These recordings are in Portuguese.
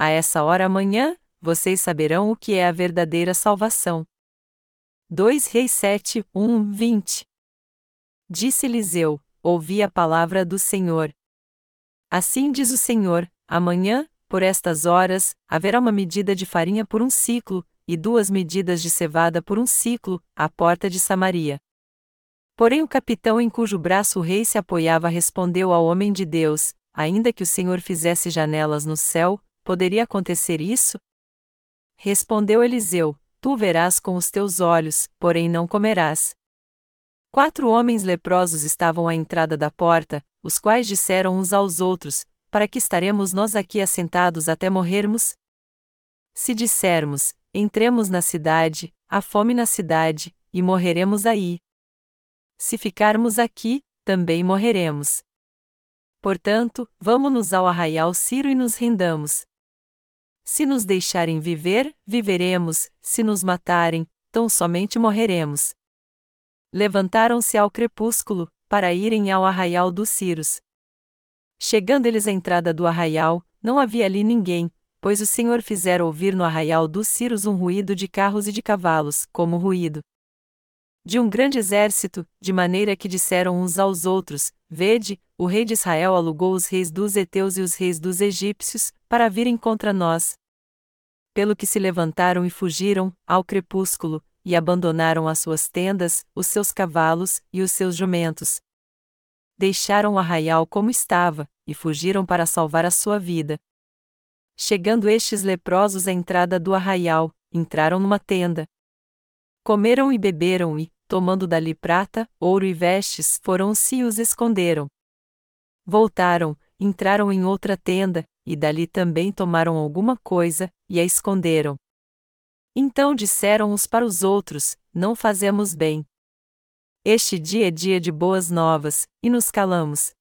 a essa hora amanhã, vocês saberão o que é a verdadeira salvação. 2 Reis 7, 1, 20 Disse Eliseu: Ouvi a palavra do Senhor. Assim diz o Senhor: amanhã, por estas horas, haverá uma medida de farinha por um ciclo, e duas medidas de cevada por um ciclo, à porta de Samaria. Porém o capitão em cujo braço o rei se apoiava respondeu ao homem de Deus: Ainda que o Senhor fizesse janelas no céu, poderia acontecer isso? Respondeu Eliseu: Tu verás com os teus olhos, porém não comerás. Quatro homens leprosos estavam à entrada da porta, os quais disseram uns aos outros: Para que estaremos nós aqui assentados até morrermos? Se dissermos: Entremos na cidade, há fome na cidade, e morreremos aí. Se ficarmos aqui, também morreremos. Portanto, vamos-nos ao arraial Ciro e nos rendamos. Se nos deixarem viver, viveremos, se nos matarem, tão somente morreremos. Levantaram-se ao crepúsculo, para irem ao arraial dos Ciros. Chegando eles à entrada do arraial, não havia ali ninguém, pois o Senhor fizera ouvir no arraial dos Ciros um ruído de carros e de cavalos, como ruído de um grande exército, de maneira que disseram uns aos outros: Vede, o rei de Israel alugou os reis dos heteus e os reis dos egípcios, para virem contra nós. Pelo que se levantaram e fugiram, ao crepúsculo, e abandonaram as suas tendas, os seus cavalos e os seus jumentos. Deixaram o arraial como estava, e fugiram para salvar a sua vida. Chegando estes leprosos à entrada do arraial, entraram numa tenda. Comeram e beberam e, tomando dali prata, ouro e vestes, foram-se e os esconderam. Voltaram, entraram em outra tenda, e dali também tomaram alguma coisa, e a esconderam. Então disseram uns para os outros: Não fazemos bem. Este dia é dia de boas novas, e nos calamos.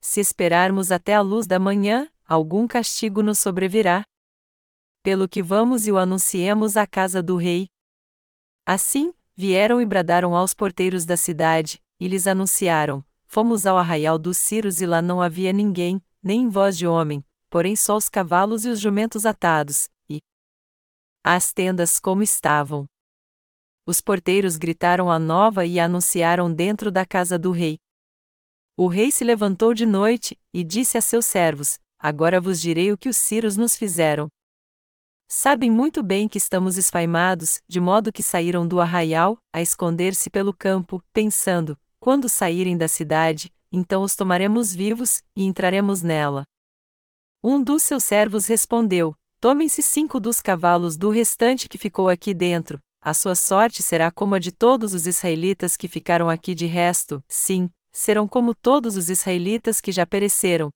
Se esperarmos até a luz da manhã, algum castigo nos sobrevirá. Pelo que vamos e o anunciemos à casa do rei. Assim, vieram e bradaram aos porteiros da cidade, e lhes anunciaram: Fomos ao arraial dos Ciros e lá não havia ninguém, nem voz de homem, porém só os cavalos e os jumentos atados, e as tendas como estavam. Os porteiros gritaram a nova e a anunciaram dentro da casa do rei. O rei se levantou de noite, e disse a seus servos: Agora vos direi o que os ciros nos fizeram. Sabem muito bem que estamos esfaimados, de modo que saíram do arraial, a esconder-se pelo campo, pensando: quando saírem da cidade, então os tomaremos vivos, e entraremos nela. Um dos seus servos respondeu: Tomem-se cinco dos cavalos do restante que ficou aqui dentro, a sua sorte será como a de todos os israelitas que ficaram aqui de resto, sim, serão como todos os israelitas que já pereceram.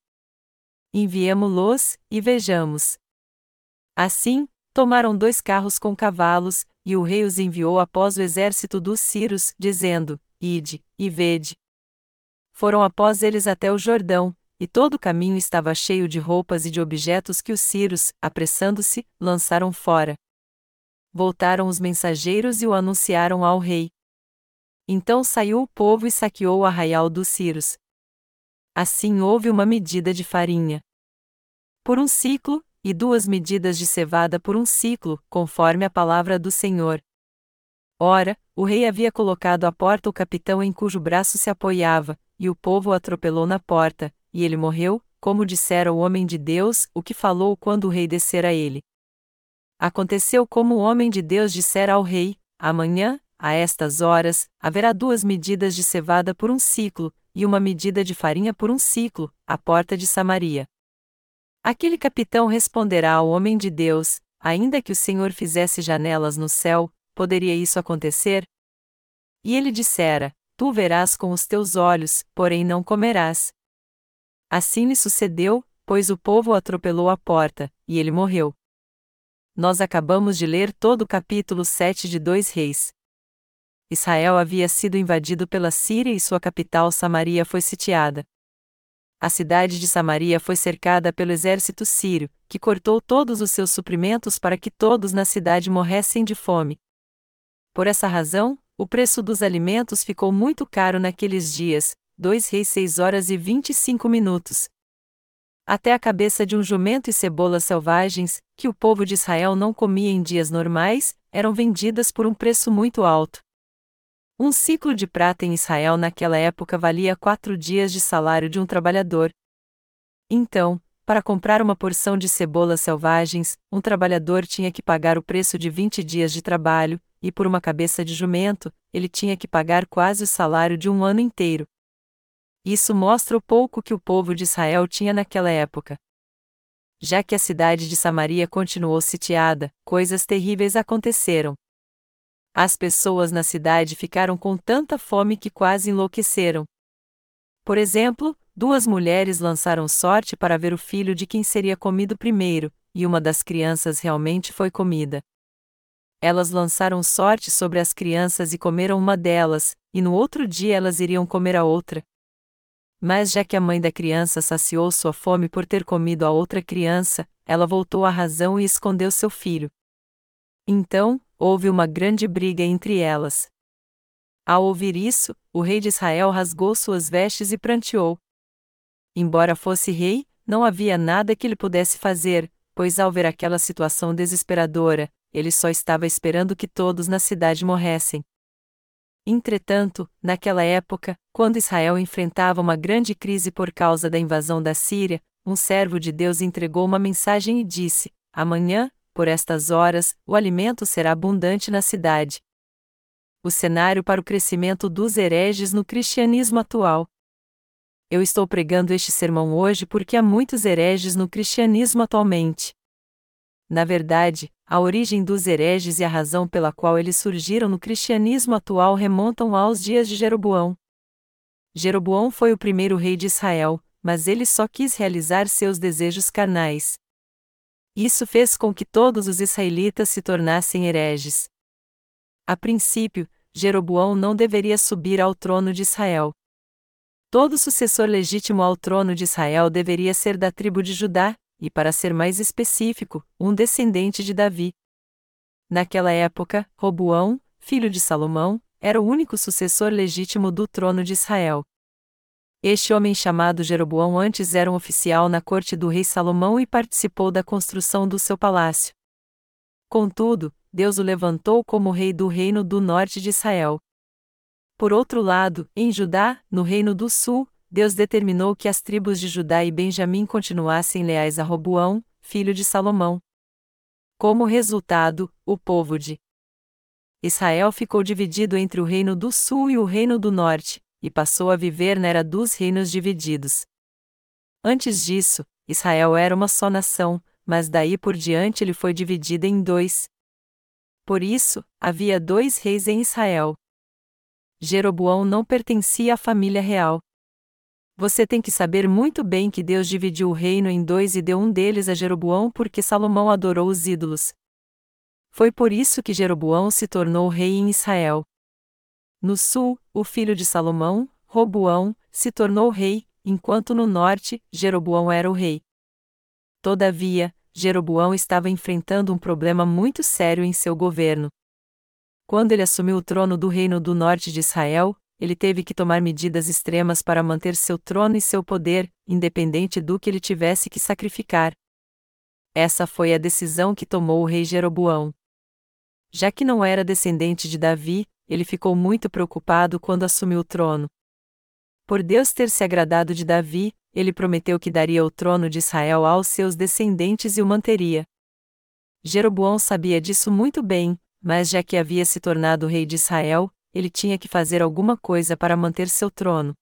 Enviemo-los, e vejamos. Assim, tomaram dois carros com cavalos, e o rei os enviou após o exército dos Círios, dizendo: Ide, e vede. Foram após eles até o Jordão, e todo o caminho estava cheio de roupas e de objetos que os Círios, apressando-se, lançaram fora. Voltaram os mensageiros e o anunciaram ao rei. Então saiu o povo e saqueou o arraial dos Círios. Assim houve uma medida de farinha. Por um ciclo, e duas medidas de cevada por um ciclo, conforme a palavra do Senhor. Ora, o rei havia colocado à porta o capitão em cujo braço se apoiava, e o povo o atropelou na porta, e ele morreu, como dissera o homem de Deus, o que falou quando o rei descera a ele. Aconteceu como o homem de Deus dissera ao rei: Amanhã, a estas horas, haverá duas medidas de cevada por um ciclo, e uma medida de farinha por um ciclo, à porta de Samaria. Aquele capitão responderá ao homem de Deus: Ainda que o Senhor fizesse janelas no céu, poderia isso acontecer? E ele dissera: Tu verás com os teus olhos, porém não comerás. Assim lhe sucedeu, pois o povo atropelou à porta, e ele morreu. Nós acabamos de ler todo o capítulo 7 de Dois Reis. Israel havia sido invadido pela Síria e sua capital Samaria foi sitiada. A cidade de Samaria foi cercada pelo exército sírio, que cortou todos os seus suprimentos para que todos na cidade morressem de fome. Por essa razão, o preço dos alimentos ficou muito caro naqueles dias, 2 reis 6 horas e 25 minutos. até a cabeça de um jumento e cebolas selvagens, que o povo de Israel não comia em dias normais, eram vendidas por um preço muito alto. Um ciclo de prata em Israel naquela época valia quatro dias de salário de um trabalhador. Então, para comprar uma porção de cebolas selvagens, um trabalhador tinha que pagar o preço de 20 dias de trabalho, e por uma cabeça de jumento, ele tinha que pagar quase o salário de um ano inteiro. Isso mostra o pouco que o povo de Israel tinha naquela época. Já que a cidade de Samaria continuou sitiada, coisas terríveis aconteceram. As pessoas na cidade ficaram com tanta fome que quase enlouqueceram. Por exemplo, duas mulheres lançaram sorte para ver o filho de quem seria comido primeiro, e uma das crianças realmente foi comida. Elas lançaram sorte sobre as crianças e comeram uma delas, e no outro dia elas iriam comer a outra. Mas já que a mãe da criança saciou sua fome por ter comido a outra criança, ela voltou à razão e escondeu seu filho. Então, houve uma grande briga entre elas. Ao ouvir isso, o rei de Israel rasgou suas vestes e pranteou. Embora fosse rei, não havia nada que ele pudesse fazer, pois ao ver aquela situação desesperadora, ele só estava esperando que todos na cidade morressem. Entretanto, naquela época, quando Israel enfrentava uma grande crise por causa da invasão da Síria, um servo de Deus entregou uma mensagem e disse: Amanhã, por estas horas, o alimento será abundante na cidade. O cenário para o crescimento dos hereges no cristianismo atual. Eu estou pregando este sermão hoje porque há muitos hereges no cristianismo atualmente. Na verdade, a origem dos hereges e a razão pela qual eles surgiram no cristianismo atual remontam aos dias de Jeroboão. Jeroboão foi o primeiro rei de Israel, mas ele só quis realizar seus desejos carnais. Isso fez com que todos os israelitas se tornassem hereges. A princípio, Jeroboão não deveria subir ao trono de Israel. Todo sucessor legítimo ao trono de Israel deveria ser da tribo de Judá, e para ser mais específico, um descendente de Davi. Naquela época, Roboão, filho de Salomão, era o único sucessor legítimo do trono de Israel. Este homem chamado Jeroboão antes era um oficial na corte do rei Salomão e participou da construção do seu palácio. Contudo, Deus o levantou como rei do reino do norte de Israel. Por outro lado, em Judá, no reino do sul, Deus determinou que as tribos de Judá e Benjamim continuassem leais a Roboão, filho de Salomão. Como resultado, o povo de Israel ficou dividido entre o reino do sul e o reino do norte, e passou a viver na era dos reinos divididos. Antes disso, Israel era uma só nação, mas daí por diante ele foi dividido em dois. Por isso, havia dois reis em Israel. Jeroboão não pertencia à família real. Você tem que saber muito bem que Deus dividiu o reino em dois e deu um deles a Jeroboão porque Salomão adorou os ídolos. Foi por isso que Jeroboão se tornou rei em Israel. No sul, o filho de Salomão, Roboão, se tornou rei, enquanto no norte, Jeroboão era o rei. Todavia, Jeroboão estava enfrentando um problema muito sério em seu governo. Quando ele assumiu o trono do reino do norte de Israel, ele teve que tomar medidas extremas para manter seu trono e seu poder, independente do que ele tivesse que sacrificar. Essa foi a decisão que tomou o rei Jeroboão. Já que não era descendente de Davi, ele ficou muito preocupado quando assumiu o trono. Por Deus ter se agradado de Davi, ele prometeu que daria o trono de Israel aos seus descendentes e o manteria. Jeroboão sabia disso muito bem, mas já que havia se tornado rei de Israel, ele tinha que fazer alguma coisa para manter seu trono.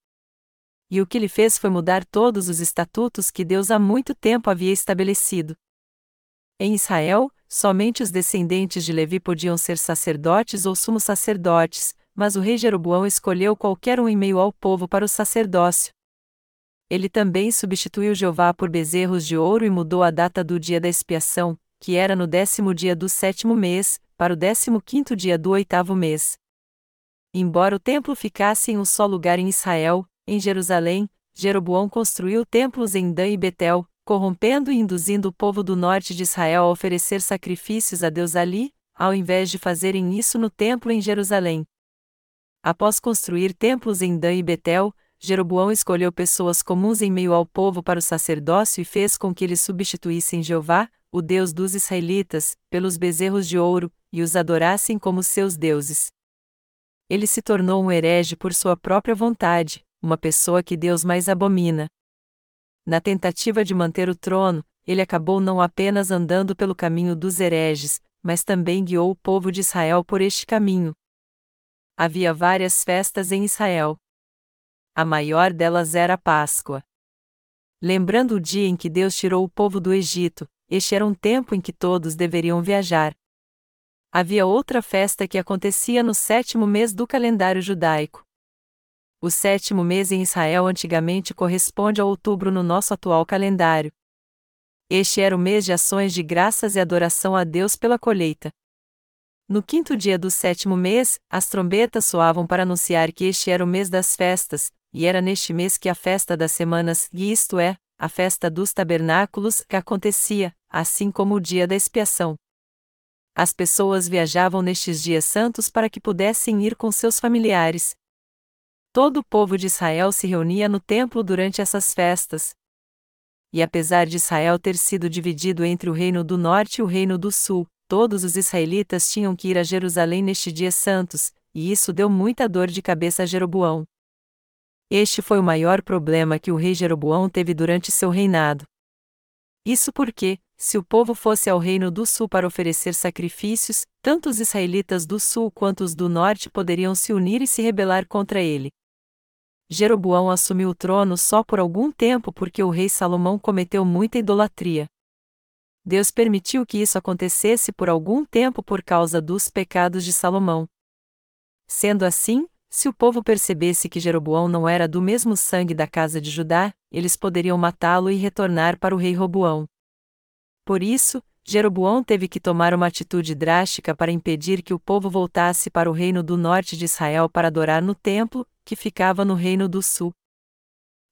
E o que ele fez foi mudar todos os estatutos que Deus há muito tempo havia estabelecido. Em Israel, somente os descendentes de Levi podiam ser sacerdotes ou sumos sacerdotes, mas o rei Jeroboão escolheu qualquer um em meio ao povo para o sacerdócio. Ele também substituiu Jeová por bezerros de ouro e mudou a data do dia da expiação, que era no décimo dia do sétimo mês, para o décimo quinto dia do oitavo mês. Embora o templo ficasse em um só lugar em Israel, em Jerusalém, Jeroboão construiu templos em Dan e Betel, corrompendo e induzindo o povo do norte de Israel a oferecer sacrifícios a Deus ali, ao invés de fazerem isso no templo em Jerusalém. Após construir templos em Dan e Betel, Jeroboão escolheu pessoas comuns em meio ao povo para o sacerdócio e fez com que eles substituíssem Jeová, o Deus dos israelitas, pelos bezerros de ouro, e os adorassem como seus deuses. Ele se tornou um herege por sua própria vontade, uma pessoa que Deus mais abomina. Na tentativa de manter o trono, ele acabou não apenas andando pelo caminho dos hereges, mas também guiou o povo de Israel por este caminho. Havia várias festas em Israel. A maior delas era a Páscoa. Lembrando o dia em que Deus tirou o povo do Egito, este era um tempo em que todos deveriam viajar. Havia outra festa que acontecia no sétimo mês do calendário judaico. O sétimo mês em Israel antigamente corresponde a outubro no nosso atual calendário. Este era o mês de ações de graças e adoração a Deus pela colheita. No quinto dia do sétimo mês, as trombetas soavam para anunciar que este era o mês das festas, e era neste mês que a festa das semanas, isto é, a festa dos tabernáculos, que acontecia, assim como o dia da expiação. As pessoas viajavam nestes dias santos para que pudessem ir com seus familiares. Todo o povo de Israel se reunia no templo durante essas festas. E apesar de Israel ter sido dividido entre o reino do norte e o reino do sul, todos os israelitas tinham que ir a Jerusalém neste dia santos, e isso deu muita dor de cabeça a Jeroboão. Este foi o maior problema que o rei Jeroboão teve durante seu reinado. Isso porque, se o povo fosse ao reino do sul para oferecer sacrifícios, tanto os israelitas do sul quanto os do norte poderiam se unir e se rebelar contra ele. Jeroboão assumiu o trono só por algum tempo porque o rei Salomão cometeu muita idolatria. Deus permitiu que isso acontecesse por algum tempo por causa dos pecados de Salomão. Sendo assim, se o povo percebesse que Jeroboão não era do mesmo sangue da casa de Judá, eles poderiam matá-lo e retornar para o rei Roboão. Por isso, Jeroboão teve que tomar uma atitude drástica para impedir que o povo voltasse para o reino do norte de Israel para adorar no templo, que ficava no reino do sul.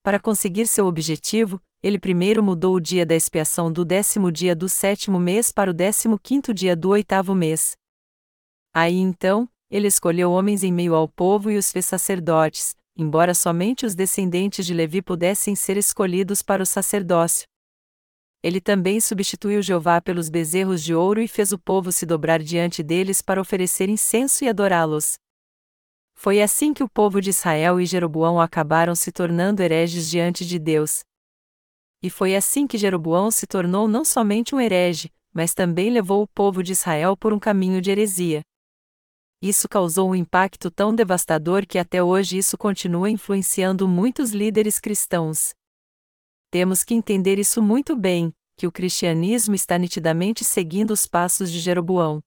Para conseguir seu objetivo, ele primeiro mudou o dia da expiação do décimo dia do sétimo mês para o décimo quinto dia do oitavo mês. Aí então, ele escolheu homens em meio ao povo e os fez sacerdotes, embora somente os descendentes de Levi pudessem ser escolhidos para o sacerdócio. Ele também substituiu Jeová pelos bezerros de ouro e fez o povo se dobrar diante deles para oferecer incenso e adorá-los. Foi assim que o povo de Israel e Jeroboão acabaram se tornando hereges diante de Deus. E foi assim que Jeroboão se tornou não somente um herege, mas também levou o povo de Israel por um caminho de heresia. Isso causou um impacto tão devastador que até hoje isso continua influenciando muitos líderes cristãos. Temos que entender isso muito bem, que o cristianismo está nitidamente seguindo os passos de Jeroboão.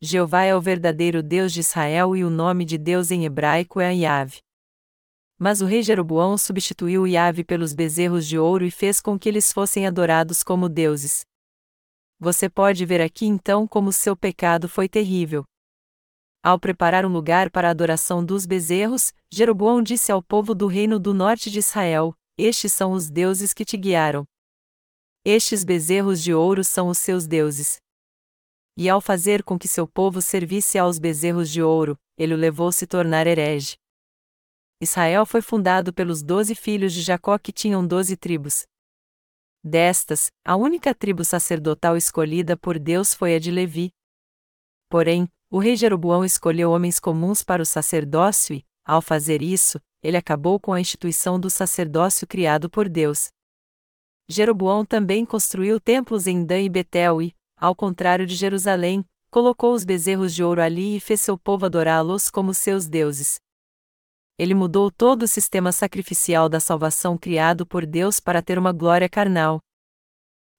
Jeová é o verdadeiro Deus de Israel e o nome de Deus em hebraico é Yahvé. Mas o rei Jeroboão substituiu Yahvé pelos bezerros de ouro e fez com que eles fossem adorados como deuses. Você pode ver aqui então como seu pecado foi terrível. Ao preparar um lugar para a adoração dos bezerros, Jeroboão disse ao povo do reino do norte de Israel: Estes são os deuses que te guiaram. Estes bezerros de ouro são os seus deuses. E ao fazer com que seu povo servisse aos bezerros de ouro, ele o levou a se tornar herege. Israel foi fundado pelos doze filhos de Jacó que tinham doze tribos. Destas, a única tribo sacerdotal escolhida por Deus foi a de Levi. Porém, o rei Jeroboão escolheu homens comuns para o sacerdócio e, ao fazer isso, ele acabou com a instituição do sacerdócio criado por Deus. Jeroboão também construiu templos em Dan e Betel e, ao contrário de Jerusalém, colocou os bezerros de ouro ali e fez seu povo adorá-los como seus deuses. Ele mudou todo o sistema sacrificial da salvação criado por Deus para ter uma glória carnal.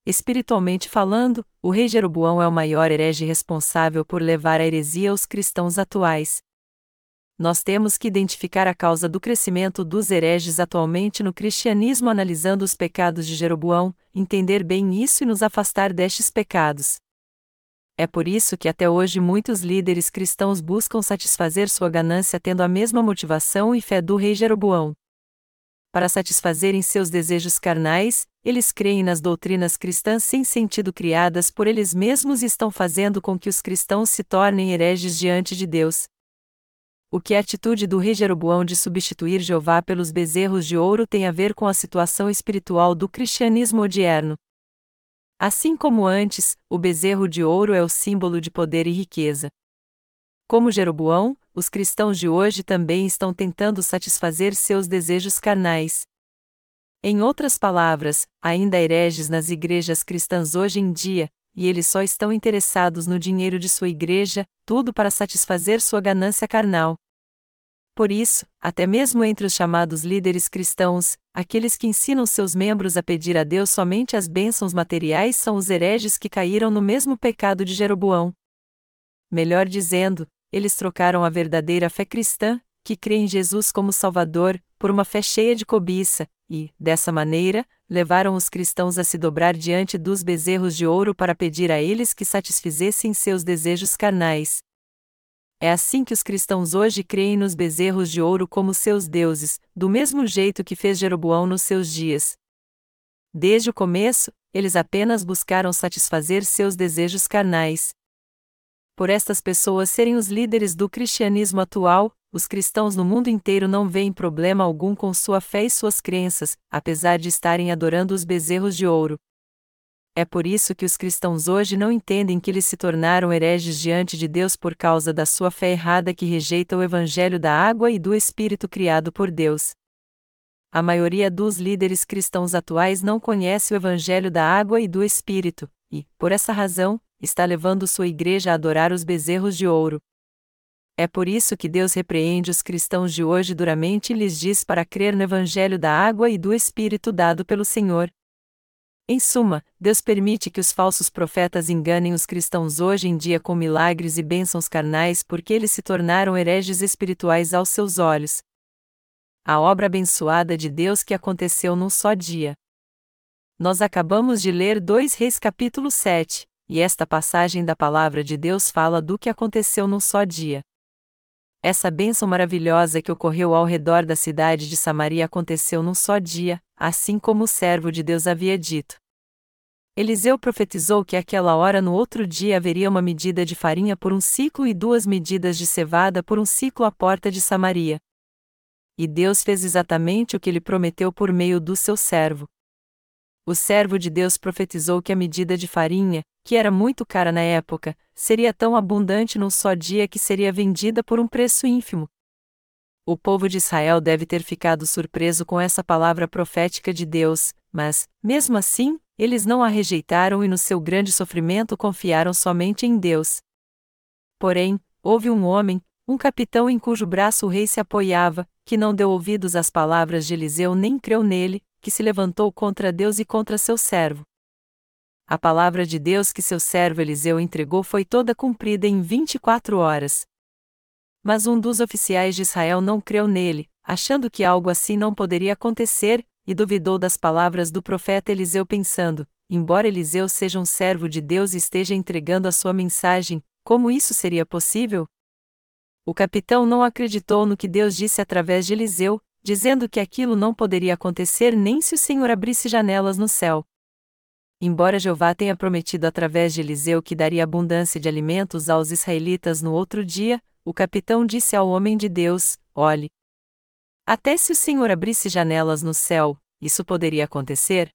Espiritualmente falando, o rei Jeroboão é o maior herege responsável por levar a heresia aos cristãos atuais. Nós temos que identificar a causa do crescimento dos hereges atualmente no cristianismo analisando os pecados de Jeroboão, entender bem isso e nos afastar destes pecados. É por isso que até hoje muitos líderes cristãos buscam satisfazer sua ganância tendo a mesma motivação e fé do rei Jeroboão para satisfazerem seus desejos carnais, eles creem nas doutrinas cristãs sem sentido criadas por eles mesmos e estão fazendo com que os cristãos se tornem hereges diante de Deus. O que a atitude do rei Jeroboão de substituir Jeová pelos bezerros de ouro tem a ver com a situação espiritual do cristianismo odierno. Assim como antes, o bezerro de ouro é o símbolo de poder e riqueza. Como Jeroboão, os cristãos de hoje também estão tentando satisfazer seus desejos carnais. Em outras palavras, ainda hereges nas igrejas cristãs hoje em dia, e eles só estão interessados no dinheiro de sua igreja, tudo para satisfazer sua ganância carnal. Por isso, até mesmo entre os chamados líderes cristãos, aqueles que ensinam seus membros a pedir a Deus somente as bênçãos materiais são os hereges que caíram no mesmo pecado de Jeroboão. Melhor dizendo, eles trocaram a verdadeira fé cristã, que crê em Jesus como Salvador, por uma fé cheia de cobiça, e, dessa maneira, levaram os cristãos a se dobrar diante dos bezerros de ouro para pedir a eles que satisfizessem seus desejos carnais. É assim que os cristãos hoje creem nos bezerros de ouro como seus deuses, do mesmo jeito que fez Jeroboão nos seus dias. Desde o começo, eles apenas buscaram satisfazer seus desejos carnais. Por estas pessoas serem os líderes do cristianismo atual, os cristãos no mundo inteiro não veem problema algum com sua fé e suas crenças, apesar de estarem adorando os bezerros de ouro. É por isso que os cristãos hoje não entendem que eles se tornaram hereges diante de Deus por causa da sua fé errada que rejeita o evangelho da água e do Espírito criado por Deus. A maioria dos líderes cristãos atuais não conhece o evangelho da água e do Espírito, e, por essa razão, está levando sua igreja a adorar os bezerros de ouro. É por isso que Deus repreende os cristãos de hoje duramente e lhes diz para crer no evangelho da água e do Espírito dado pelo Senhor, em suma, Deus permite que os falsos profetas enganem os cristãos hoje em dia com milagres e bênçãos carnais porque eles se tornaram hereges espirituais aos seus olhos. A obra abençoada de Deus que aconteceu num só dia. Nós acabamos de ler 2 Reis capítulo 7, e esta passagem da palavra de Deus fala do que aconteceu num só dia. Essa bênção maravilhosa que ocorreu ao redor da cidade de Samaria aconteceu num só dia, assim como o servo de Deus havia dito. Eliseu profetizou que aquela hora no outro dia haveria uma medida de farinha por um ciclo e duas medidas de cevada por um ciclo à porta de Samaria. E Deus fez exatamente o que ele prometeu por meio do seu servo. O servo de Deus profetizou que a medida de farinha, que era muito cara na época, seria tão abundante num só dia que seria vendida por um preço ínfimo. O povo de Israel deve ter ficado surpreso com essa palavra profética de Deus, mas, mesmo assim, eles não a rejeitaram e no seu grande sofrimento confiaram somente em Deus. Porém, houve um homem, um capitão em cujo braço o rei se apoiava, que não deu ouvidos às palavras de Eliseu nem creu nele, que se levantou contra Deus e contra seu servo. A palavra de Deus que seu servo Eliseu entregou foi toda cumprida em 24 horas. Mas um dos oficiais de Israel não creu nele, achando que algo assim não poderia acontecer, e duvidou das palavras do profeta Eliseu, pensando: embora Eliseu seja um servo de Deus e esteja entregando a sua mensagem, como isso seria possível? O capitão não acreditou no que Deus disse através de Eliseu, dizendo que aquilo não poderia acontecer nem se o Senhor abrisse janelas no céu. Embora Jeová tenha prometido através de Eliseu que daria abundância de alimentos aos israelitas no outro dia, o capitão disse ao homem de Deus: Olhe. Até se o Senhor abrisse janelas no céu, isso poderia acontecer?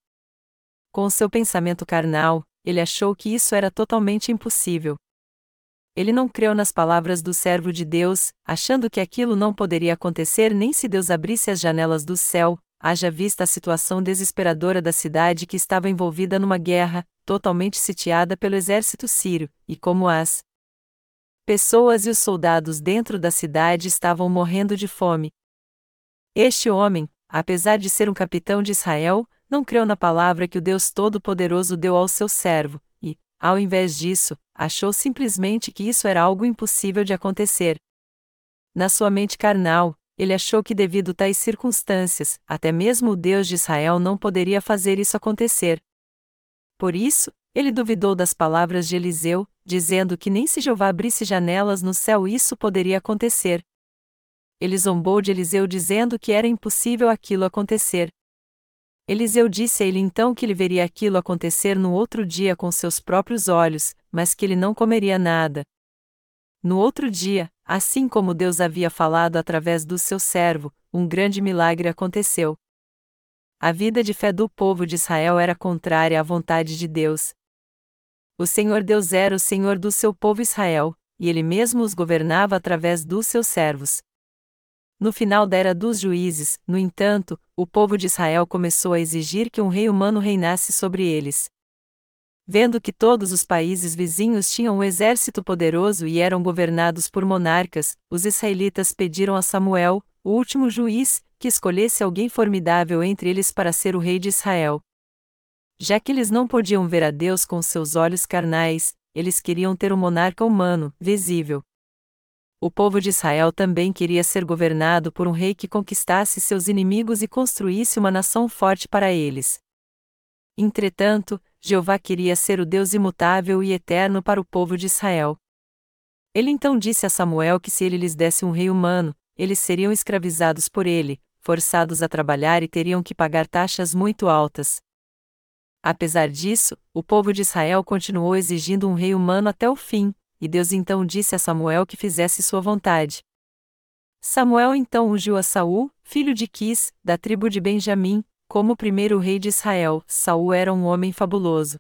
Com seu pensamento carnal, ele achou que isso era totalmente impossível. Ele não creu nas palavras do servo de Deus, achando que aquilo não poderia acontecer nem se Deus abrisse as janelas do céu, haja vista a situação desesperadora da cidade que estava envolvida numa guerra, totalmente sitiada pelo exército sírio, e como as pessoas e os soldados dentro da cidade estavam morrendo de fome. Este homem, apesar de ser um capitão de Israel, não creu na palavra que o Deus Todo-Poderoso deu ao seu servo, e, ao invés disso, achou simplesmente que isso era algo impossível de acontecer. Na sua mente carnal, ele achou que, devido tais circunstâncias, até mesmo o Deus de Israel não poderia fazer isso acontecer. Por isso, ele duvidou das palavras de Eliseu, dizendo que nem se Jeová abrisse janelas no céu isso poderia acontecer. Ele zombou de Eliseu dizendo que era impossível aquilo acontecer. Eliseu disse a ele então que ele veria aquilo acontecer no outro dia com seus próprios olhos, mas que ele não comeria nada. No outro dia, assim como Deus havia falado através do seu servo, um grande milagre aconteceu. A vida de fé do povo de Israel era contrária à vontade de Deus. O Senhor Deus era o Senhor do seu povo Israel, e ele mesmo os governava através dos seus servos. No final da era dos juízes, no entanto, o povo de Israel começou a exigir que um rei humano reinasse sobre eles. Vendo que todos os países vizinhos tinham um exército poderoso e eram governados por monarcas, os israelitas pediram a Samuel, o último juiz, que escolhesse alguém formidável entre eles para ser o rei de Israel. Já que eles não podiam ver a Deus com seus olhos carnais, eles queriam ter um monarca humano, visível. O povo de Israel também queria ser governado por um rei que conquistasse seus inimigos e construísse uma nação forte para eles. Entretanto, Jeová queria ser o Deus imutável e eterno para o povo de Israel. Ele então disse a Samuel que se ele lhes desse um rei humano, eles seriam escravizados por ele, forçados a trabalhar e teriam que pagar taxas muito altas. Apesar disso, o povo de Israel continuou exigindo um rei humano até o fim, e Deus então disse a Samuel que fizesse sua vontade. Samuel então ungiu a Saul, filho de Quis, da tribo de Benjamim, como primeiro rei de Israel, Saul era um homem fabuloso.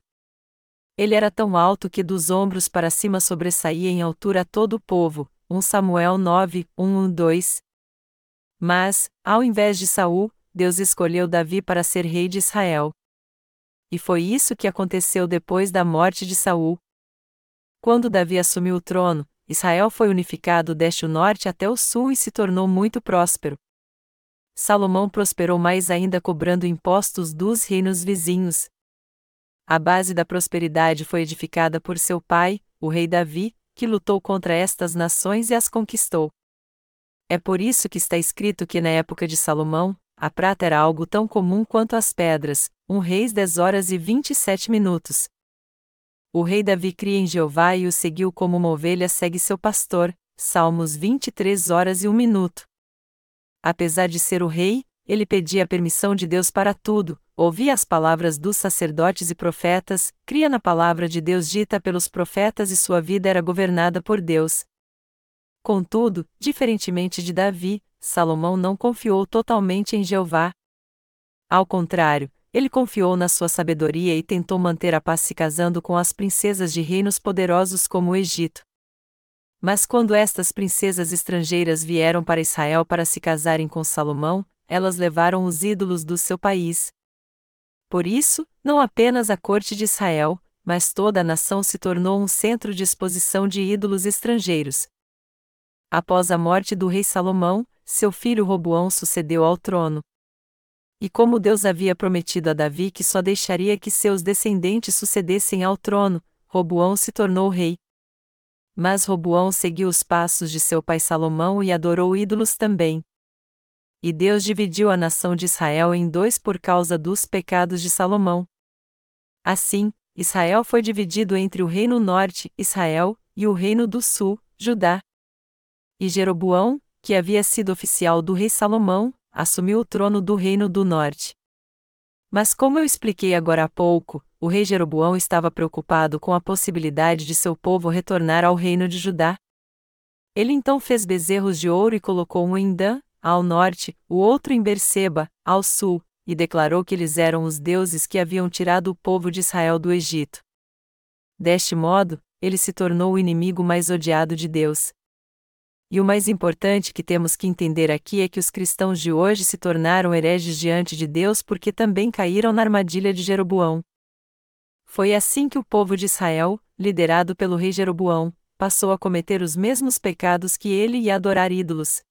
Ele era tão alto que dos ombros para cima sobressaía em altura a todo o povo. 1 Samuel 9, 1, 2. Mas, ao invés de Saul, Deus escolheu Davi para ser rei de Israel. E foi isso que aconteceu depois da morte de Saul. Quando Davi assumiu o trono, Israel foi unificado desde o norte até o sul e se tornou muito próspero. Salomão prosperou mais ainda cobrando impostos dos reinos vizinhos. A base da prosperidade foi edificada por seu pai, o rei Davi, que lutou contra estas nações e as conquistou. É por isso que está escrito que na época de Salomão, a prata era algo tão comum quanto as pedras, um reis 10 horas e 27 minutos. O rei Davi cria em Jeová e o seguiu como uma ovelha segue seu pastor, Salmos 23 horas e 1 minuto. Apesar de ser o rei, ele pedia a permissão de Deus para tudo, ouvia as palavras dos sacerdotes e profetas, cria na palavra de Deus dita pelos profetas e sua vida era governada por Deus. Contudo, diferentemente de Davi, Salomão não confiou totalmente em Jeová. Ao contrário, ele confiou na sua sabedoria e tentou manter a paz se casando com as princesas de reinos poderosos como o Egito. Mas quando estas princesas estrangeiras vieram para Israel para se casarem com Salomão, elas levaram os ídolos do seu país. Por isso, não apenas a corte de Israel, mas toda a nação se tornou um centro de exposição de ídolos estrangeiros. Após a morte do rei Salomão, seu filho Roboão sucedeu ao trono. E como Deus havia prometido a Davi que só deixaria que seus descendentes sucedessem ao trono, Roboão se tornou rei. Mas Roboão seguiu os passos de seu pai Salomão e adorou ídolos também. E Deus dividiu a nação de Israel em dois por causa dos pecados de Salomão. Assim, Israel foi dividido entre o reino norte, Israel, e o reino do sul, Judá. E Jeroboão, que havia sido oficial do rei Salomão, assumiu o trono do reino do norte. Mas como eu expliquei agora há pouco, o rei Jeroboão estava preocupado com a possibilidade de seu povo retornar ao reino de Judá. Ele então fez bezerros de ouro e colocou um em Dan, ao norte, o outro em Berseba, ao sul, e declarou que eles eram os deuses que haviam tirado o povo de Israel do Egito. Deste modo, ele se tornou o inimigo mais odiado de Deus. E o mais importante que temos que entender aqui é que os cristãos de hoje se tornaram hereges diante de Deus porque também caíram na armadilha de Jeroboão. Foi assim que o povo de Israel, liderado pelo rei Jeroboão, passou a cometer os mesmos pecados que ele e a adorar ídolos.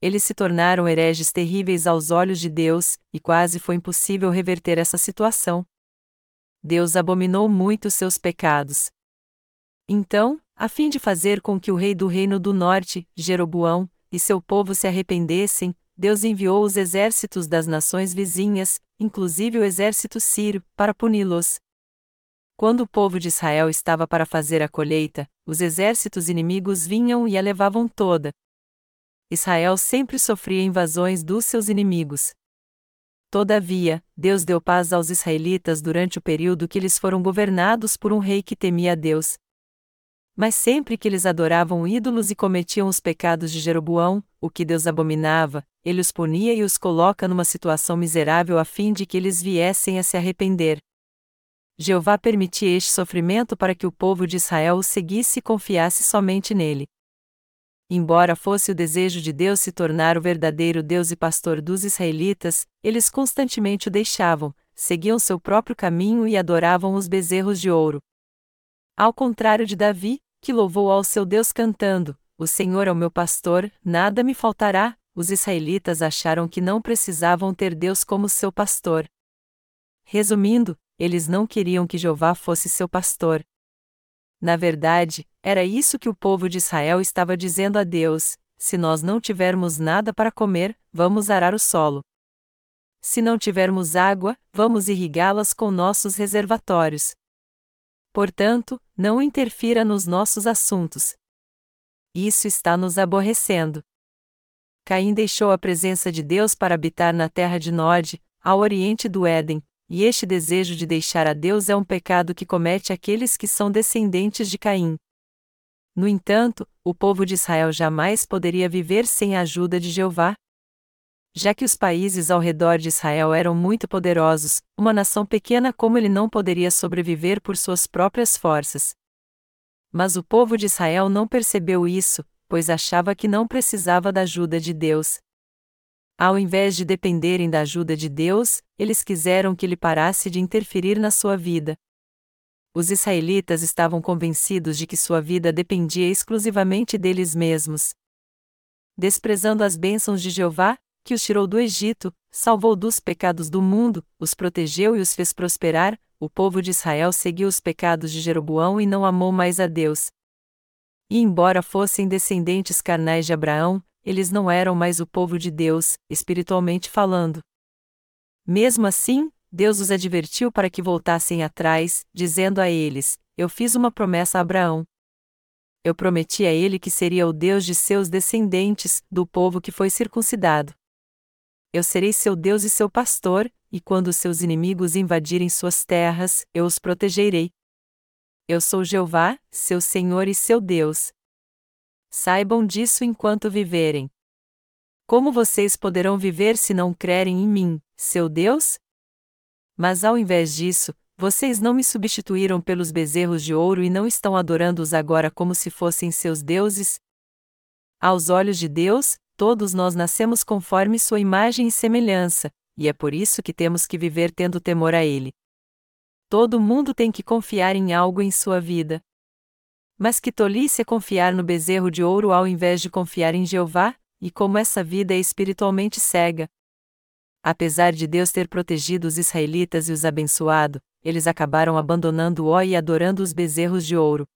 Eles se tornaram hereges terríveis aos olhos de Deus, e quase foi impossível reverter essa situação. Deus abominou muito seus pecados. Então, a fim de fazer com que o rei do reino do norte, Jeroboão, e seu povo se arrependessem, Deus enviou os exércitos das nações vizinhas, inclusive o exército sírio, para puni-los. Quando o povo de Israel estava para fazer a colheita, os exércitos inimigos vinham e a levavam toda. Israel sempre sofria invasões dos seus inimigos. Todavia, Deus deu paz aos israelitas durante o período que eles foram governados por um rei que temia a Deus. Mas sempre que eles adoravam ídolos e cometiam os pecados de Jeroboão, o que Deus abominava, ele os punia e os coloca numa situação miserável a fim de que eles viessem a se arrepender. Jeová permitia este sofrimento para que o povo de Israel o seguisse e confiasse somente nele. Embora fosse o desejo de Deus se tornar o verdadeiro Deus e pastor dos israelitas, eles constantemente o deixavam, seguiam seu próprio caminho e adoravam os bezerros de ouro. Ao contrário de Davi, que louvou ao seu Deus cantando: O Senhor é o meu pastor, nada me faltará. Os israelitas acharam que não precisavam ter Deus como seu pastor. Resumindo, eles não queriam que Jeová fosse seu pastor. Na verdade, era isso que o povo de Israel estava dizendo a Deus: se nós não tivermos nada para comer, vamos arar o solo. Se não tivermos água, vamos irrigá-las com nossos reservatórios. Portanto, não interfira nos nossos assuntos. Isso está nos aborrecendo. Caim deixou a presença de Deus para habitar na terra de Nod, ao oriente do Éden, e este desejo de deixar a Deus é um pecado que comete aqueles que são descendentes de Caim. No entanto, o povo de Israel jamais poderia viver sem a ajuda de Jeová, já que os países ao redor de Israel eram muito poderosos, uma nação pequena como ele não poderia sobreviver por suas próprias forças. Mas o povo de Israel não percebeu isso, pois achava que não precisava da ajuda de Deus. Ao invés de dependerem da ajuda de Deus, eles quiseram que ele parasse de interferir na sua vida. Os israelitas estavam convencidos de que sua vida dependia exclusivamente deles mesmos. Desprezando as bênçãos de Jeová, que os tirou do Egito, salvou dos pecados do mundo, os protegeu e os fez prosperar, o povo de Israel seguiu os pecados de Jeroboão e não amou mais a Deus. E embora fossem descendentes carnais de Abraão, eles não eram mais o povo de Deus, espiritualmente falando. Mesmo assim, Deus os advertiu para que voltassem atrás, dizendo a eles: Eu fiz uma promessa a Abraão. Eu prometi a ele que seria o Deus de seus descendentes, do povo que foi circuncidado. Eu serei seu Deus e seu pastor, e quando seus inimigos invadirem suas terras, eu os protegerei. Eu sou Jeová, seu Senhor e seu Deus. Saibam disso enquanto viverem. Como vocês poderão viver se não crerem em mim, seu Deus? Mas ao invés disso, vocês não me substituíram pelos bezerros de ouro e não estão adorando-os agora como se fossem seus deuses? Aos olhos de Deus, todos nós nascemos conforme sua imagem e semelhança, e é por isso que temos que viver tendo temor a Ele. Todo mundo tem que confiar em algo em sua vida. Mas que tolice é confiar no bezerro de ouro ao invés de confiar em Jeová, e como essa vida é espiritualmente cega. Apesar de Deus ter protegido os israelitas e os abençoado, eles acabaram abandonando-o e adorando os bezerros de ouro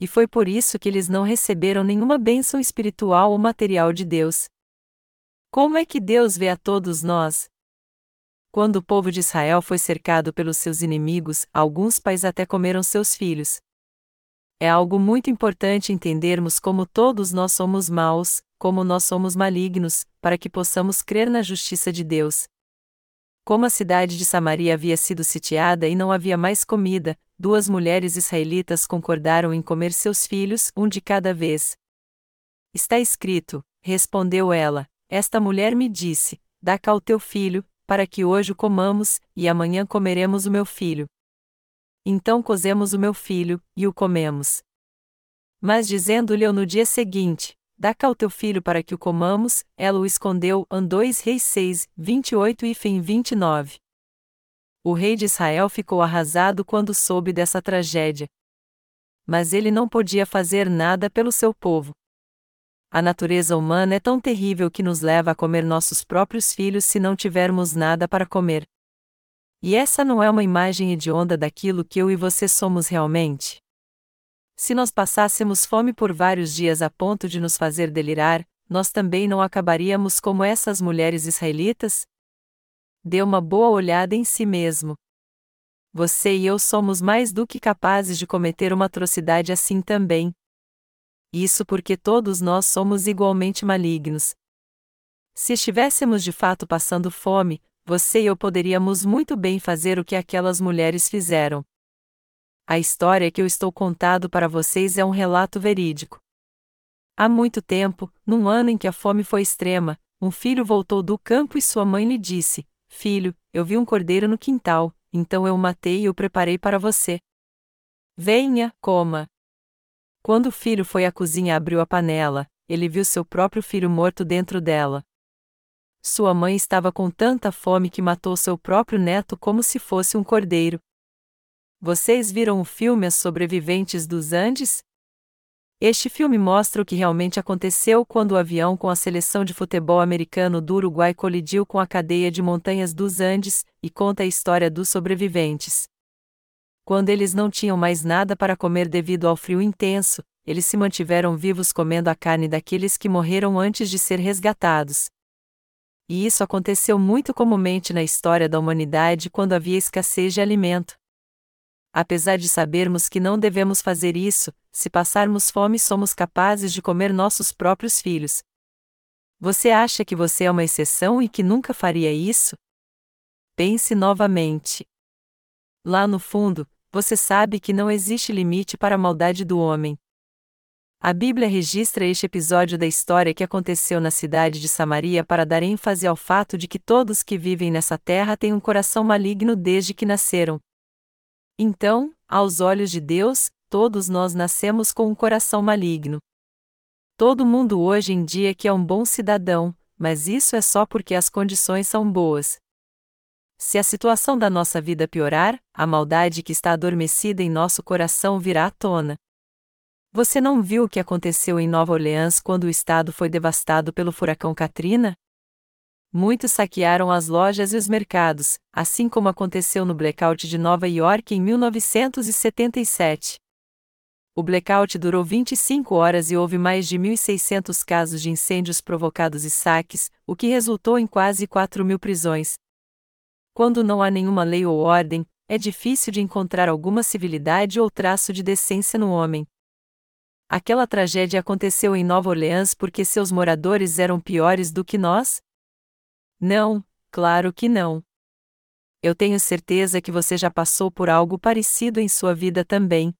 e foi por isso que eles não receberam nenhuma bênção espiritual ou material de Deus. Como é que Deus vê a todos nós? Quando o povo de Israel foi cercado pelos seus inimigos, alguns pais até comeram seus filhos. É algo muito importante entendermos como todos nós somos maus, como nós somos malignos, para que possamos crer na justiça de Deus. Como a cidade de Samaria havia sido sitiada e não havia mais comida, duas mulheres israelitas concordaram em comer seus filhos, um de cada vez. Está escrito, respondeu ela: Esta mulher me disse: Dá cá o teu filho, para que hoje o comamos, e amanhã comeremos o meu filho. Então cozemos o meu filho, e o comemos. Mas dizendo-lhe no dia seguinte: Dá cá o teu filho para que o comamos, ela o escondeu. An 2 Reis 6, 28 e fim 29. O rei de Israel ficou arrasado quando soube dessa tragédia. Mas ele não podia fazer nada pelo seu povo. A natureza humana é tão terrível que nos leva a comer nossos próprios filhos se não tivermos nada para comer. E essa não é uma imagem hedionda daquilo que eu e você somos realmente? Se nós passássemos fome por vários dias a ponto de nos fazer delirar, nós também não acabaríamos como essas mulheres israelitas? Dê uma boa olhada em si mesmo. Você e eu somos mais do que capazes de cometer uma atrocidade assim também. Isso porque todos nós somos igualmente malignos. Se estivéssemos de fato passando fome, você e eu poderíamos muito bem fazer o que aquelas mulheres fizeram. A história que eu estou contando para vocês é um relato verídico. Há muito tempo, num ano em que a fome foi extrema, um filho voltou do campo e sua mãe lhe disse: Filho, eu vi um cordeiro no quintal, então eu o matei e o preparei para você. Venha, coma. Quando o filho foi à cozinha e abriu a panela, ele viu seu próprio filho morto dentro dela. Sua mãe estava com tanta fome que matou seu próprio neto como se fosse um cordeiro. Vocês viram o filme As Sobreviventes dos Andes? Este filme mostra o que realmente aconteceu quando o avião com a seleção de futebol americano do Uruguai colidiu com a cadeia de montanhas dos Andes e conta a história dos sobreviventes. Quando eles não tinham mais nada para comer devido ao frio intenso, eles se mantiveram vivos comendo a carne daqueles que morreram antes de ser resgatados. E isso aconteceu muito comumente na história da humanidade quando havia escassez de alimento. Apesar de sabermos que não devemos fazer isso, se passarmos fome somos capazes de comer nossos próprios filhos. Você acha que você é uma exceção e que nunca faria isso? Pense novamente. Lá no fundo, você sabe que não existe limite para a maldade do homem. A Bíblia registra este episódio da história que aconteceu na cidade de Samaria para dar ênfase ao fato de que todos que vivem nessa terra têm um coração maligno desde que nasceram, então, aos olhos de Deus, todos nós nascemos com um coração maligno. Todo mundo hoje em dia que é um bom cidadão, mas isso é só porque as condições são boas. Se a situação da nossa vida piorar, a maldade que está adormecida em nosso coração virá à tona. Você não viu o que aconteceu em Nova Orleans quando o estado foi devastado pelo furacão Katrina? Muitos saquearam as lojas e os mercados, assim como aconteceu no blackout de Nova York em 1977. O blackout durou 25 horas e houve mais de 1.600 casos de incêndios provocados e saques, o que resultou em quase 4 mil prisões. Quando não há nenhuma lei ou ordem, é difícil de encontrar alguma civilidade ou traço de decência no homem. Aquela tragédia aconteceu em Nova Orleans porque seus moradores eram piores do que nós? Não, claro que não. Eu tenho certeza que você já passou por algo parecido em sua vida também.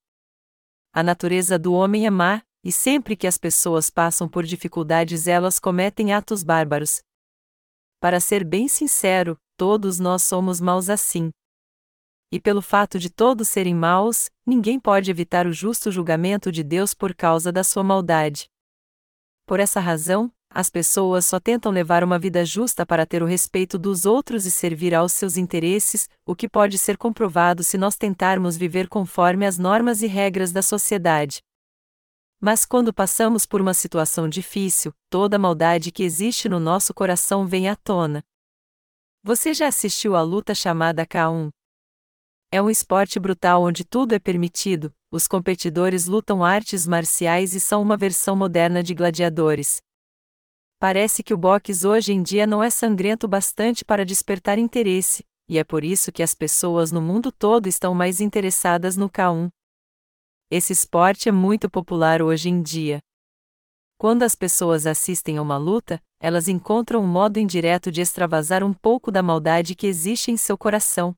A natureza do homem é má, e sempre que as pessoas passam por dificuldades elas cometem atos bárbaros. Para ser bem sincero, todos nós somos maus assim. E pelo fato de todos serem maus, ninguém pode evitar o justo julgamento de Deus por causa da sua maldade. Por essa razão, as pessoas só tentam levar uma vida justa para ter o respeito dos outros e servir aos seus interesses, o que pode ser comprovado se nós tentarmos viver conforme as normas e regras da sociedade. Mas quando passamos por uma situação difícil, toda a maldade que existe no nosso coração vem à tona. Você já assistiu à luta chamada K1? É um esporte brutal onde tudo é permitido, os competidores lutam artes marciais e são uma versão moderna de gladiadores. Parece que o boxe hoje em dia não é sangrento bastante para despertar interesse, e é por isso que as pessoas no mundo todo estão mais interessadas no K1. Esse esporte é muito popular hoje em dia. Quando as pessoas assistem a uma luta, elas encontram um modo indireto de extravasar um pouco da maldade que existe em seu coração.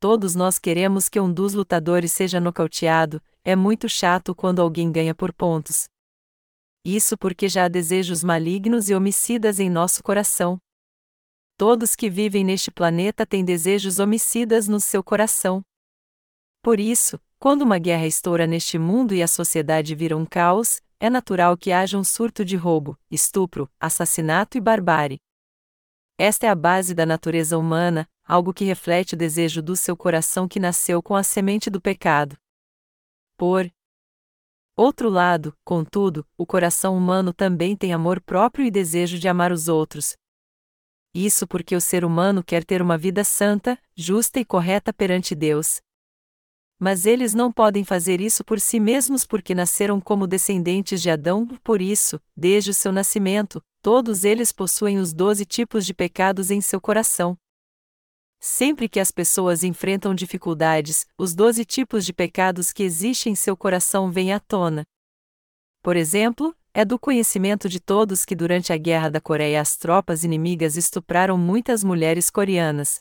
Todos nós queremos que um dos lutadores seja nocauteado, é muito chato quando alguém ganha por pontos, isso porque já há desejos malignos e homicidas em nosso coração. Todos que vivem neste planeta têm desejos homicidas no seu coração. Por isso, quando uma guerra estoura neste mundo e a sociedade vira um caos, é natural que haja um surto de roubo, estupro, assassinato e barbárie. Esta é a base da natureza humana, algo que reflete o desejo do seu coração que nasceu com a semente do pecado. Por Outro lado, contudo, o coração humano também tem amor próprio e desejo de amar os outros. Isso porque o ser humano quer ter uma vida santa, justa e correta perante Deus. Mas eles não podem fazer isso por si mesmos porque nasceram como descendentes de Adão, por isso, desde o seu nascimento, todos eles possuem os doze tipos de pecados em seu coração. Sempre que as pessoas enfrentam dificuldades, os doze tipos de pecados que existem em seu coração vêm à tona. Por exemplo, é do conhecimento de todos que durante a Guerra da Coreia as tropas inimigas estupraram muitas mulheres coreanas.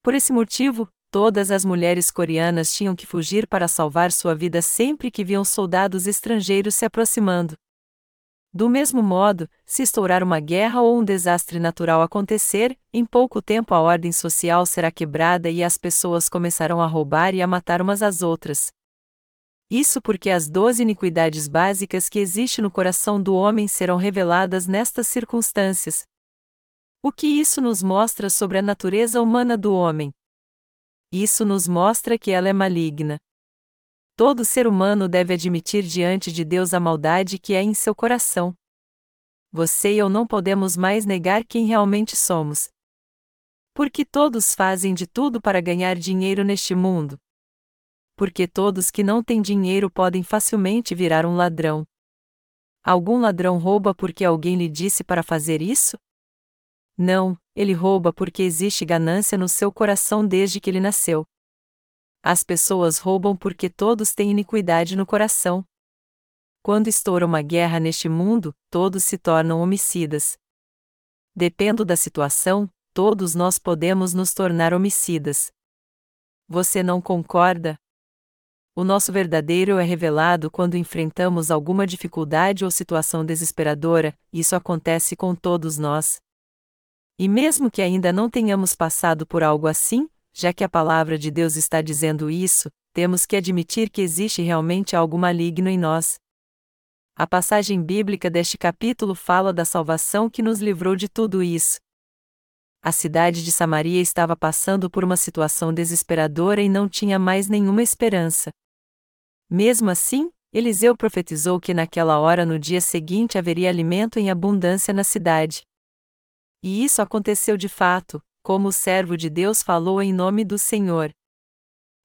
Por esse motivo, todas as mulheres coreanas tinham que fugir para salvar sua vida sempre que viam soldados estrangeiros se aproximando. Do mesmo modo, se estourar uma guerra ou um desastre natural acontecer, em pouco tempo a ordem social será quebrada e as pessoas começarão a roubar e a matar umas às outras. Isso porque as doze iniquidades básicas que existem no coração do homem serão reveladas nestas circunstâncias. O que isso nos mostra sobre a natureza humana do homem? Isso nos mostra que ela é maligna. Todo ser humano deve admitir diante de Deus a maldade que é em seu coração. Você e eu não podemos mais negar quem realmente somos. Porque todos fazem de tudo para ganhar dinheiro neste mundo porque todos que não têm dinheiro podem facilmente virar um ladrão. Algum ladrão rouba porque alguém lhe disse para fazer isso? Não, ele rouba porque existe ganância no seu coração desde que ele nasceu. As pessoas roubam porque todos têm iniquidade no coração. Quando estoura uma guerra neste mundo, todos se tornam homicidas. Dependo da situação, todos nós podemos nos tornar homicidas. Você não concorda? O nosso verdadeiro é revelado quando enfrentamos alguma dificuldade ou situação desesperadora, isso acontece com todos nós. E mesmo que ainda não tenhamos passado por algo assim, já que a palavra de Deus está dizendo isso, temos que admitir que existe realmente algo maligno em nós. A passagem bíblica deste capítulo fala da salvação que nos livrou de tudo isso. A cidade de Samaria estava passando por uma situação desesperadora e não tinha mais nenhuma esperança. Mesmo assim, Eliseu profetizou que naquela hora no dia seguinte haveria alimento em abundância na cidade. E isso aconteceu de fato, como o servo de Deus falou em nome do Senhor.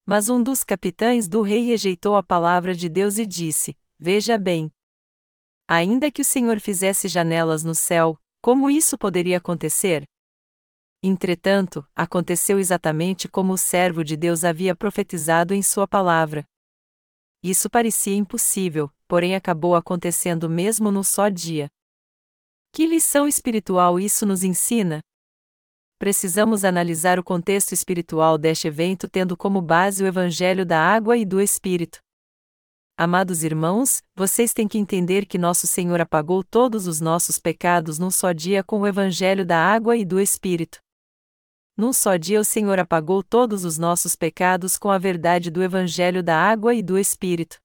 Mas um dos capitães do rei rejeitou a palavra de Deus e disse: Veja bem. Ainda que o Senhor fizesse janelas no céu, como isso poderia acontecer? Entretanto, aconteceu exatamente como o servo de Deus havia profetizado em sua palavra. Isso parecia impossível, porém acabou acontecendo mesmo num só dia. Que lição espiritual isso nos ensina? Precisamos analisar o contexto espiritual deste evento tendo como base o Evangelho da Água e do Espírito. Amados irmãos, vocês têm que entender que nosso Senhor apagou todos os nossos pecados num só dia com o Evangelho da Água e do Espírito. Num só dia o Senhor apagou todos os nossos pecados com a verdade do Evangelho da água e do Espírito.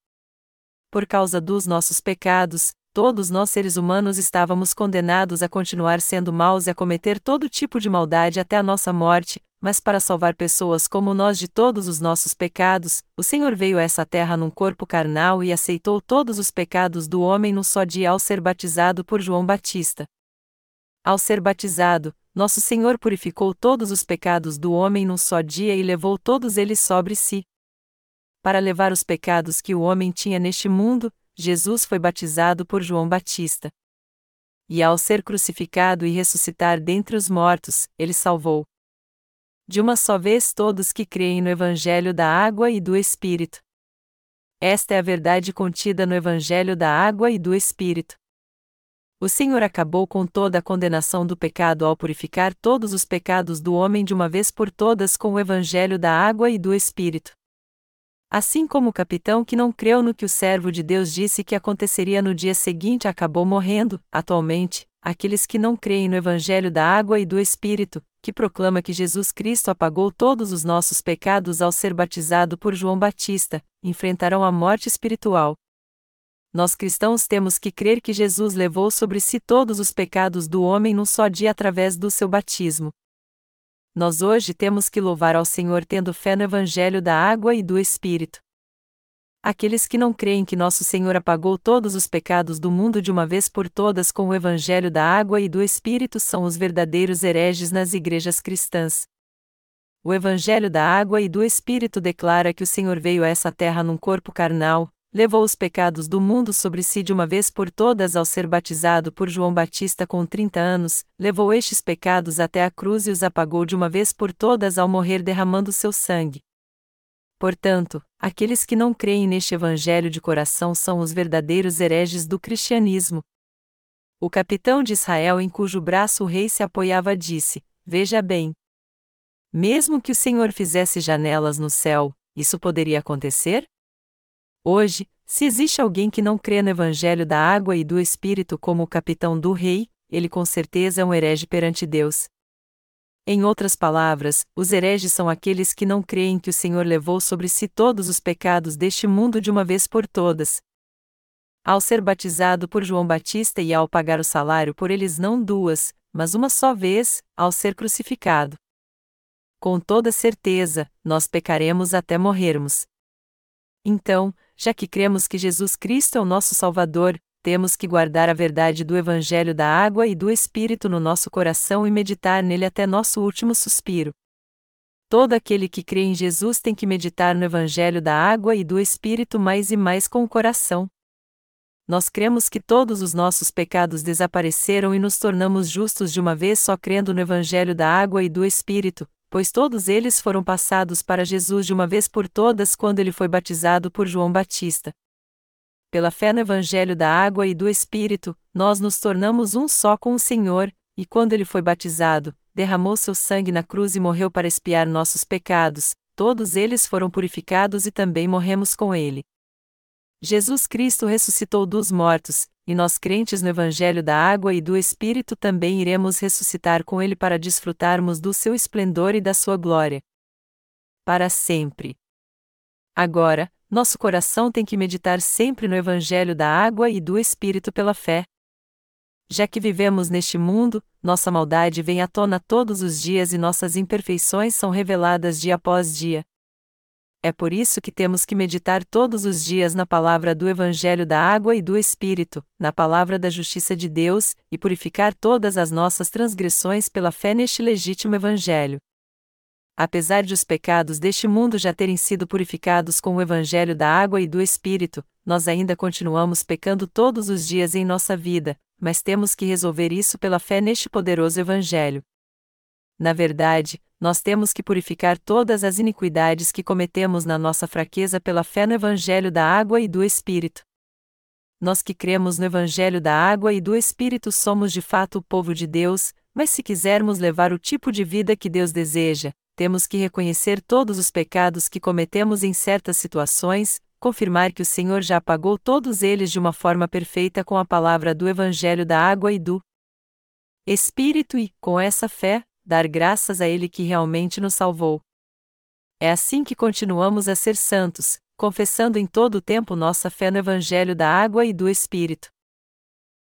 Por causa dos nossos pecados, todos nós seres humanos estávamos condenados a continuar sendo maus e a cometer todo tipo de maldade até a nossa morte, mas para salvar pessoas como nós de todos os nossos pecados, o Senhor veio a essa terra num corpo carnal e aceitou todos os pecados do homem num só dia ao ser batizado por João Batista. Ao ser batizado, nosso Senhor purificou todos os pecados do homem num só dia e levou todos eles sobre si. Para levar os pecados que o homem tinha neste mundo, Jesus foi batizado por João Batista. E ao ser crucificado e ressuscitar dentre os mortos, ele salvou. De uma só vez todos que creem no Evangelho da Água e do Espírito. Esta é a verdade contida no Evangelho da Água e do Espírito. O Senhor acabou com toda a condenação do pecado ao purificar todos os pecados do homem de uma vez por todas com o evangelho da água e do Espírito. Assim como o capitão que não creu no que o servo de Deus disse que aconteceria no dia seguinte acabou morrendo, atualmente, aqueles que não creem no evangelho da água e do Espírito, que proclama que Jesus Cristo apagou todos os nossos pecados ao ser batizado por João Batista, enfrentarão a morte espiritual, nós cristãos temos que crer que Jesus levou sobre si todos os pecados do homem num só dia através do seu batismo. Nós hoje temos que louvar ao Senhor tendo fé no Evangelho da água e do Espírito. Aqueles que não creem que nosso Senhor apagou todos os pecados do mundo de uma vez por todas com o Evangelho da água e do Espírito são os verdadeiros hereges nas igrejas cristãs. O Evangelho da água e do Espírito declara que o Senhor veio a essa terra num corpo carnal, levou os pecados do mundo sobre si de uma vez por todas ao ser batizado por João Batista com 30 anos, levou estes pecados até a cruz e os apagou de uma vez por todas ao morrer derramando seu sangue. Portanto, aqueles que não creem neste evangelho de coração são os verdadeiros hereges do cristianismo. O capitão de Israel em cujo braço o rei se apoiava disse: Veja bem. Mesmo que o Senhor fizesse janelas no céu, isso poderia acontecer? Hoje, se existe alguém que não crê no Evangelho da água e do Espírito como o capitão do rei, ele com certeza é um herege perante Deus. Em outras palavras, os hereges são aqueles que não creem que o Senhor levou sobre si todos os pecados deste mundo de uma vez por todas. Ao ser batizado por João Batista e ao pagar o salário por eles não duas, mas uma só vez, ao ser crucificado. Com toda certeza, nós pecaremos até morrermos. Então, já que cremos que Jesus Cristo é o nosso Salvador, temos que guardar a verdade do Evangelho da água e do Espírito no nosso coração e meditar nele até nosso último suspiro. Todo aquele que crê em Jesus tem que meditar no Evangelho da água e do Espírito mais e mais com o coração. Nós cremos que todos os nossos pecados desapareceram e nos tornamos justos de uma vez só crendo no Evangelho da água e do Espírito, pois todos eles foram passados para Jesus de uma vez por todas quando ele foi batizado por João Batista pela fé no Evangelho da água e do Espírito, nós nos tornamos um só com o Senhor, e quando ele foi batizado, derramou seu sangue na cruz e morreu para expiar nossos pecados, todos eles foram purificados e também morremos com ele. Jesus Cristo ressuscitou dos mortos, e nós crentes no Evangelho da água e do Espírito também iremos ressuscitar com ele para desfrutarmos do seu esplendor e da sua glória. Para sempre. Agora, nosso coração tem que meditar sempre no Evangelho da água e do Espírito pela fé. Já que vivemos neste mundo, nossa maldade vem à tona todos os dias e nossas imperfeições são reveladas dia após dia. É por isso que temos que meditar todos os dias na palavra do Evangelho da água e do Espírito, na palavra da justiça de Deus, e purificar todas as nossas transgressões pela fé neste legítimo Evangelho apesar de os pecados deste mundo já terem sido purificados com o Evangelho da água e do Espírito, nós ainda continuamos pecando todos os dias em nossa vida, mas temos que resolver isso pela fé neste poderoso Evangelho. Na verdade, nós temos que purificar todas as iniquidades que cometemos na nossa fraqueza pela fé no Evangelho da água e do Espírito. Nós que cremos no Evangelho da água e do Espírito somos de fato o povo de Deus, mas se quisermos levar o tipo de vida que Deus deseja, temos que reconhecer todos os pecados que cometemos em certas situações, confirmar que o Senhor já apagou todos eles de uma forma perfeita com a palavra do Evangelho da água e do Espírito e, com essa fé, dar graças a Ele que realmente nos salvou. É assim que continuamos a ser santos, confessando em todo o tempo nossa fé no Evangelho da água e do Espírito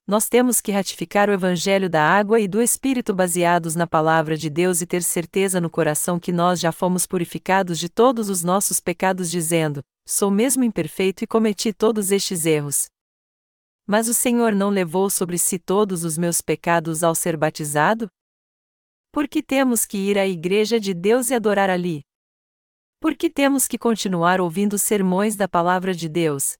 nós temos que ratificar o Evangelho da água e do Espírito baseados na Palavra de Deus e ter certeza no coração que nós já fomos purificados de todos os nossos pecados, dizendo: Sou mesmo imperfeito e cometi todos estes erros. Mas o Senhor não levou sobre si todos os meus pecados ao ser batizado? Por que temos que ir à Igreja de Deus e adorar ali? Por que temos que continuar ouvindo sermões da Palavra de Deus?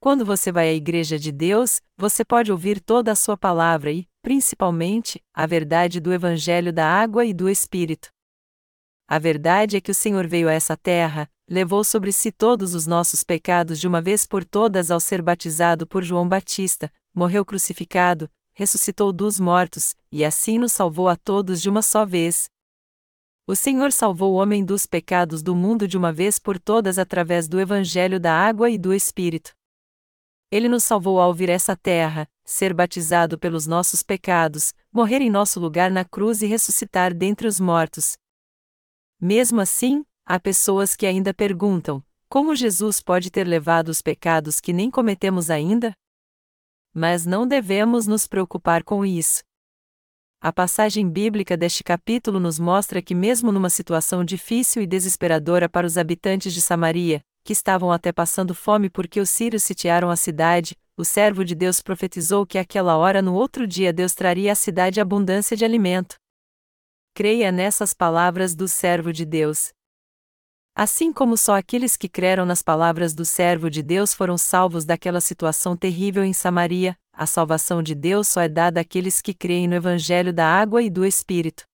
Quando você vai à Igreja de Deus, você pode ouvir toda a sua palavra e, principalmente, a verdade do Evangelho da água e do Espírito. A verdade é que o Senhor veio a essa terra, levou sobre si todos os nossos pecados de uma vez por todas ao ser batizado por João Batista, morreu crucificado, ressuscitou dos mortos, e assim nos salvou a todos de uma só vez. O Senhor salvou o homem dos pecados do mundo de uma vez por todas através do Evangelho da água e do Espírito. Ele nos salvou ao vir essa terra, ser batizado pelos nossos pecados, morrer em nosso lugar na cruz e ressuscitar dentre os mortos. Mesmo assim, há pessoas que ainda perguntam: como Jesus pode ter levado os pecados que nem cometemos ainda? Mas não devemos nos preocupar com isso. A passagem bíblica deste capítulo nos mostra que, mesmo numa situação difícil e desesperadora para os habitantes de Samaria, que estavam até passando fome porque os sírios sitiaram a cidade, o servo de Deus profetizou que aquela hora no outro dia Deus traria à cidade abundância de alimento. Creia nessas palavras do servo de Deus. Assim como só aqueles que creram nas palavras do servo de Deus foram salvos daquela situação terrível em Samaria, a salvação de Deus só é dada àqueles que creem no Evangelho da água e do Espírito.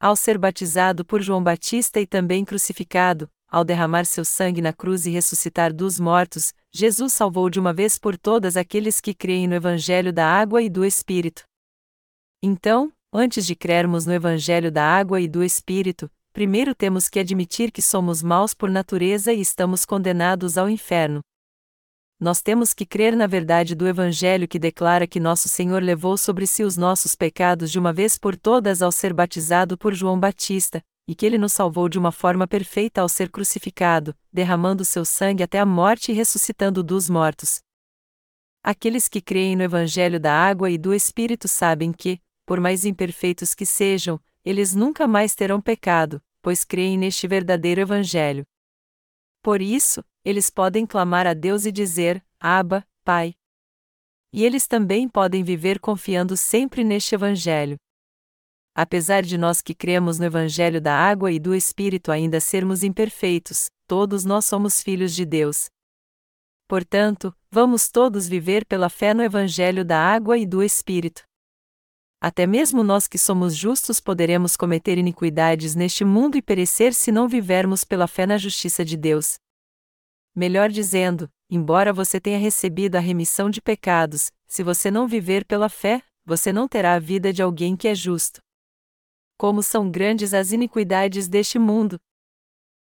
Ao ser batizado por João Batista e também crucificado, ao derramar seu sangue na cruz e ressuscitar dos mortos, Jesus salvou de uma vez por todas aqueles que creem no Evangelho da água e do Espírito. Então, antes de crermos no Evangelho da água e do Espírito, primeiro temos que admitir que somos maus por natureza e estamos condenados ao inferno. Nós temos que crer na verdade do Evangelho que declara que nosso Senhor levou sobre si os nossos pecados de uma vez por todas ao ser batizado por João Batista, e que ele nos salvou de uma forma perfeita ao ser crucificado, derramando seu sangue até a morte e ressuscitando dos mortos. Aqueles que creem no Evangelho da água e do Espírito sabem que, por mais imperfeitos que sejam, eles nunca mais terão pecado, pois creem neste verdadeiro Evangelho. Por isso, eles podem clamar a Deus e dizer: Abba, Pai. E eles também podem viver confiando sempre neste Evangelho. Apesar de nós que cremos no Evangelho da água e do Espírito ainda sermos imperfeitos, todos nós somos filhos de Deus. Portanto, vamos todos viver pela fé no Evangelho da água e do Espírito. Até mesmo nós que somos justos poderemos cometer iniquidades neste mundo e perecer se não vivermos pela fé na justiça de Deus. Melhor dizendo, embora você tenha recebido a remissão de pecados, se você não viver pela fé, você não terá a vida de alguém que é justo. Como são grandes as iniquidades deste mundo!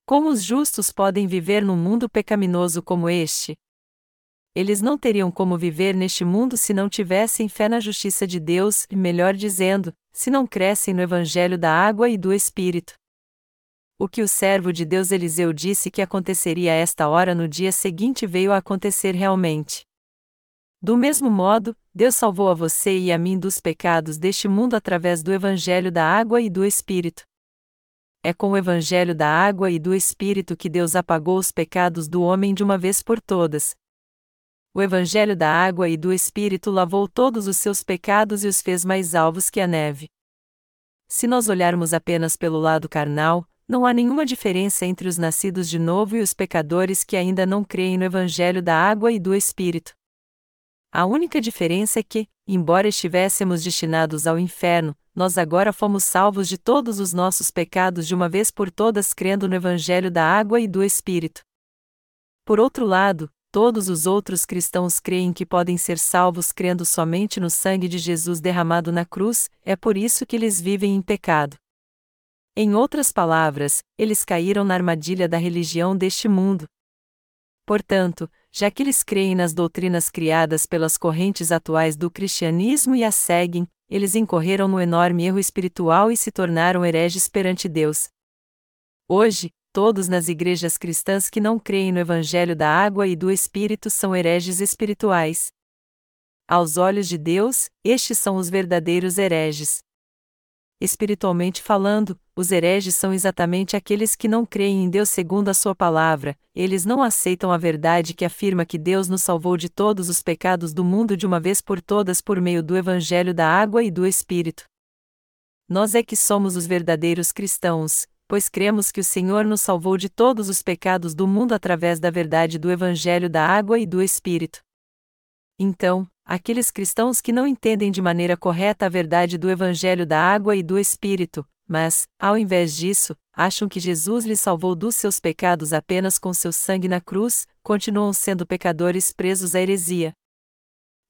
Como os justos podem viver num mundo pecaminoso como este? Eles não teriam como viver neste mundo se não tivessem fé na justiça de Deus, e melhor dizendo, se não crescem no Evangelho da água e do Espírito. O que o servo de Deus Eliseu disse que aconteceria a esta hora no dia seguinte veio a acontecer realmente. Do mesmo modo, Deus salvou a você e a mim dos pecados deste mundo através do Evangelho da água e do Espírito. É com o Evangelho da água e do Espírito que Deus apagou os pecados do homem de uma vez por todas. O Evangelho da água e do Espírito lavou todos os seus pecados e os fez mais alvos que a neve. Se nós olharmos apenas pelo lado carnal, não há nenhuma diferença entre os nascidos de novo e os pecadores que ainda não creem no Evangelho da água e do Espírito. A única diferença é que, embora estivéssemos destinados ao inferno, nós agora fomos salvos de todos os nossos pecados de uma vez por todas crendo no Evangelho da água e do Espírito. Por outro lado, todos os outros cristãos creem que podem ser salvos crendo somente no sangue de Jesus derramado na cruz, é por isso que eles vivem em pecado. Em outras palavras, eles caíram na armadilha da religião deste mundo. Portanto, já que eles creem nas doutrinas criadas pelas correntes atuais do cristianismo e as seguem, eles incorreram no enorme erro espiritual e se tornaram hereges perante Deus. Hoje, todos nas igrejas cristãs que não creem no Evangelho da água e do Espírito são hereges espirituais. Aos olhos de Deus, estes são os verdadeiros hereges. Espiritualmente falando, os hereges são exatamente aqueles que não creem em Deus segundo a sua palavra, eles não aceitam a verdade que afirma que Deus nos salvou de todos os pecados do mundo de uma vez por todas por meio do Evangelho da água e do Espírito. Nós é que somos os verdadeiros cristãos, pois cremos que o Senhor nos salvou de todos os pecados do mundo através da verdade do Evangelho da água e do Espírito. Então, aqueles cristãos que não entendem de maneira correta a verdade do Evangelho da água e do Espírito, mas, ao invés disso, acham que Jesus lhes salvou dos seus pecados apenas com seu sangue na cruz, continuam sendo pecadores presos à heresia.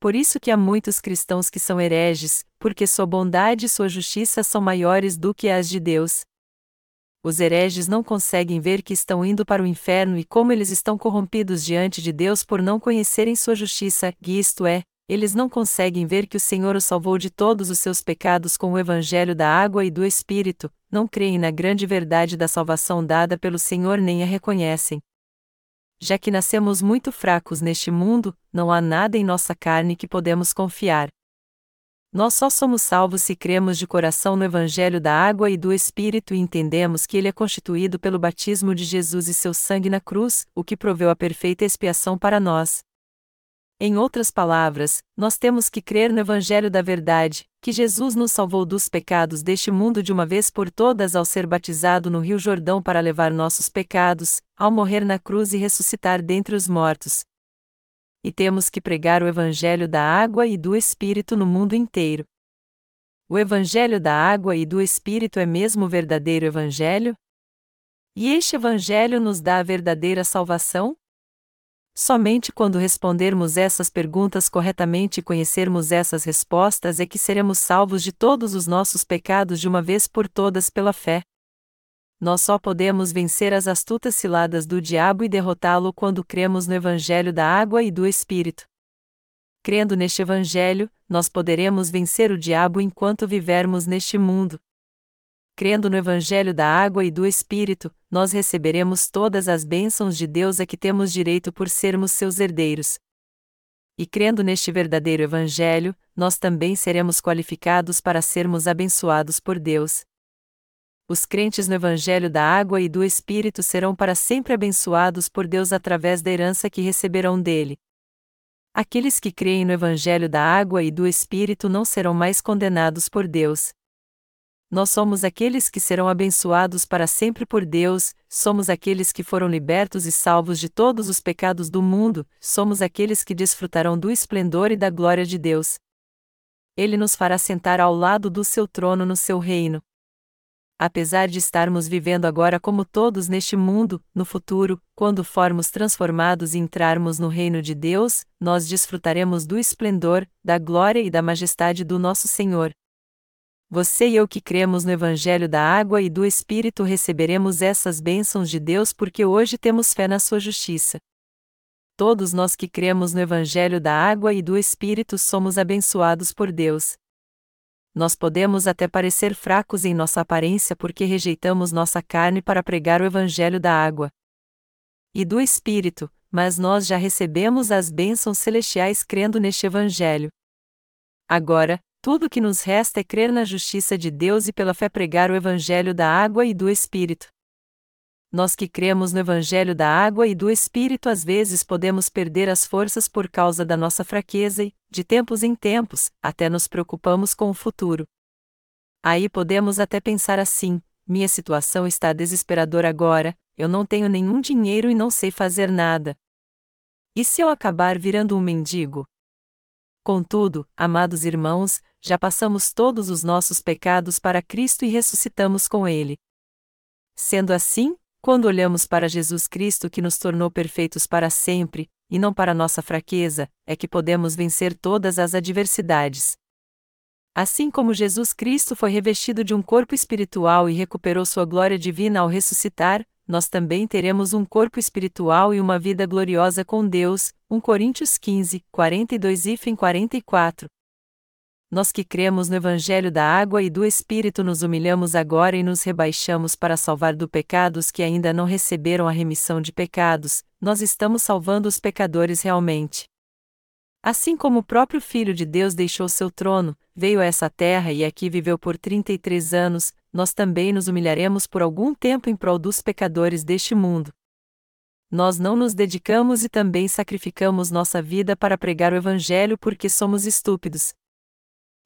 Por isso que há muitos cristãos que são hereges, porque sua bondade e sua justiça são maiores do que as de Deus. Os hereges não conseguem ver que estão indo para o inferno e como eles estão corrompidos diante de Deus por não conhecerem sua justiça, e isto é, eles não conseguem ver que o Senhor os salvou de todos os seus pecados com o evangelho da água e do Espírito, não creem na grande verdade da salvação dada pelo Senhor nem a reconhecem. Já que nascemos muito fracos neste mundo, não há nada em nossa carne que podemos confiar. Nós só somos salvos se cremos de coração no Evangelho da água e do Espírito e entendemos que ele é constituído pelo batismo de Jesus e seu sangue na cruz, o que proveu a perfeita expiação para nós. Em outras palavras, nós temos que crer no Evangelho da Verdade, que Jesus nos salvou dos pecados deste mundo de uma vez por todas ao ser batizado no Rio Jordão para levar nossos pecados, ao morrer na cruz e ressuscitar dentre os mortos. E temos que pregar o Evangelho da água e do Espírito no mundo inteiro. O Evangelho da água e do Espírito é mesmo o verdadeiro Evangelho? E este Evangelho nos dá a verdadeira salvação? Somente quando respondermos essas perguntas corretamente e conhecermos essas respostas é que seremos salvos de todos os nossos pecados de uma vez por todas pela fé. Nós só podemos vencer as astutas ciladas do diabo e derrotá-lo quando cremos no Evangelho da água e do Espírito. Crendo neste Evangelho, nós poderemos vencer o diabo enquanto vivermos neste mundo crendo no Evangelho da água e do Espírito, nós receberemos todas as bênçãos de Deus a que temos direito por sermos seus herdeiros. E crendo neste verdadeiro Evangelho, nós também seremos qualificados para sermos abençoados por Deus. Os crentes no Evangelho da água e do Espírito serão para sempre abençoados por Deus através da herança que receberão dele. Aqueles que creem no Evangelho da água e do Espírito não serão mais condenados por Deus nós somos aqueles que serão abençoados para sempre por Deus, somos aqueles que foram libertos e salvos de todos os pecados do mundo, somos aqueles que desfrutarão do esplendor e da glória de Deus. Ele nos fará sentar ao lado do seu trono no seu reino. Apesar de estarmos vivendo agora como todos neste mundo, no futuro, quando formos transformados e entrarmos no reino de Deus, nós desfrutaremos do esplendor, da glória e da majestade do nosso Senhor. Você e eu que cremos no Evangelho da Água e do Espírito receberemos essas bênçãos de Deus porque hoje temos fé na Sua justiça. Todos nós que cremos no Evangelho da Água e do Espírito somos abençoados por Deus. Nós podemos até parecer fracos em nossa aparência porque rejeitamos nossa carne para pregar o Evangelho da Água e do Espírito, mas nós já recebemos as bênçãos celestiais crendo neste Evangelho. Agora, tudo o que nos resta é crer na justiça de Deus e pela fé pregar o Evangelho da água e do Espírito. Nós que cremos no Evangelho da água e do Espírito às vezes podemos perder as forças por causa da nossa fraqueza e, de tempos em tempos, até nos preocupamos com o futuro. Aí podemos até pensar assim: minha situação está desesperadora agora, eu não tenho nenhum dinheiro e não sei fazer nada. E se eu acabar virando um mendigo? Contudo, amados irmãos, já passamos todos os nossos pecados para Cristo e ressuscitamos com Ele. Sendo assim, quando olhamos para Jesus Cristo que nos tornou perfeitos para sempre, e não para nossa fraqueza, é que podemos vencer todas as adversidades. Assim como Jesus Cristo foi revestido de um corpo espiritual e recuperou sua glória divina ao ressuscitar, nós também teremos um corpo espiritual e uma vida gloriosa com Deus. 1 Coríntios 15, 42 e 44. Nós que cremos no Evangelho da Água e do Espírito nos humilhamos agora e nos rebaixamos para salvar do pecado os que ainda não receberam a remissão de pecados, nós estamos salvando os pecadores realmente. Assim como o próprio Filho de Deus deixou seu trono, veio a essa terra e aqui viveu por 33 anos, nós também nos humilharemos por algum tempo em prol dos pecadores deste mundo. Nós não nos dedicamos e também sacrificamos nossa vida para pregar o Evangelho porque somos estúpidos.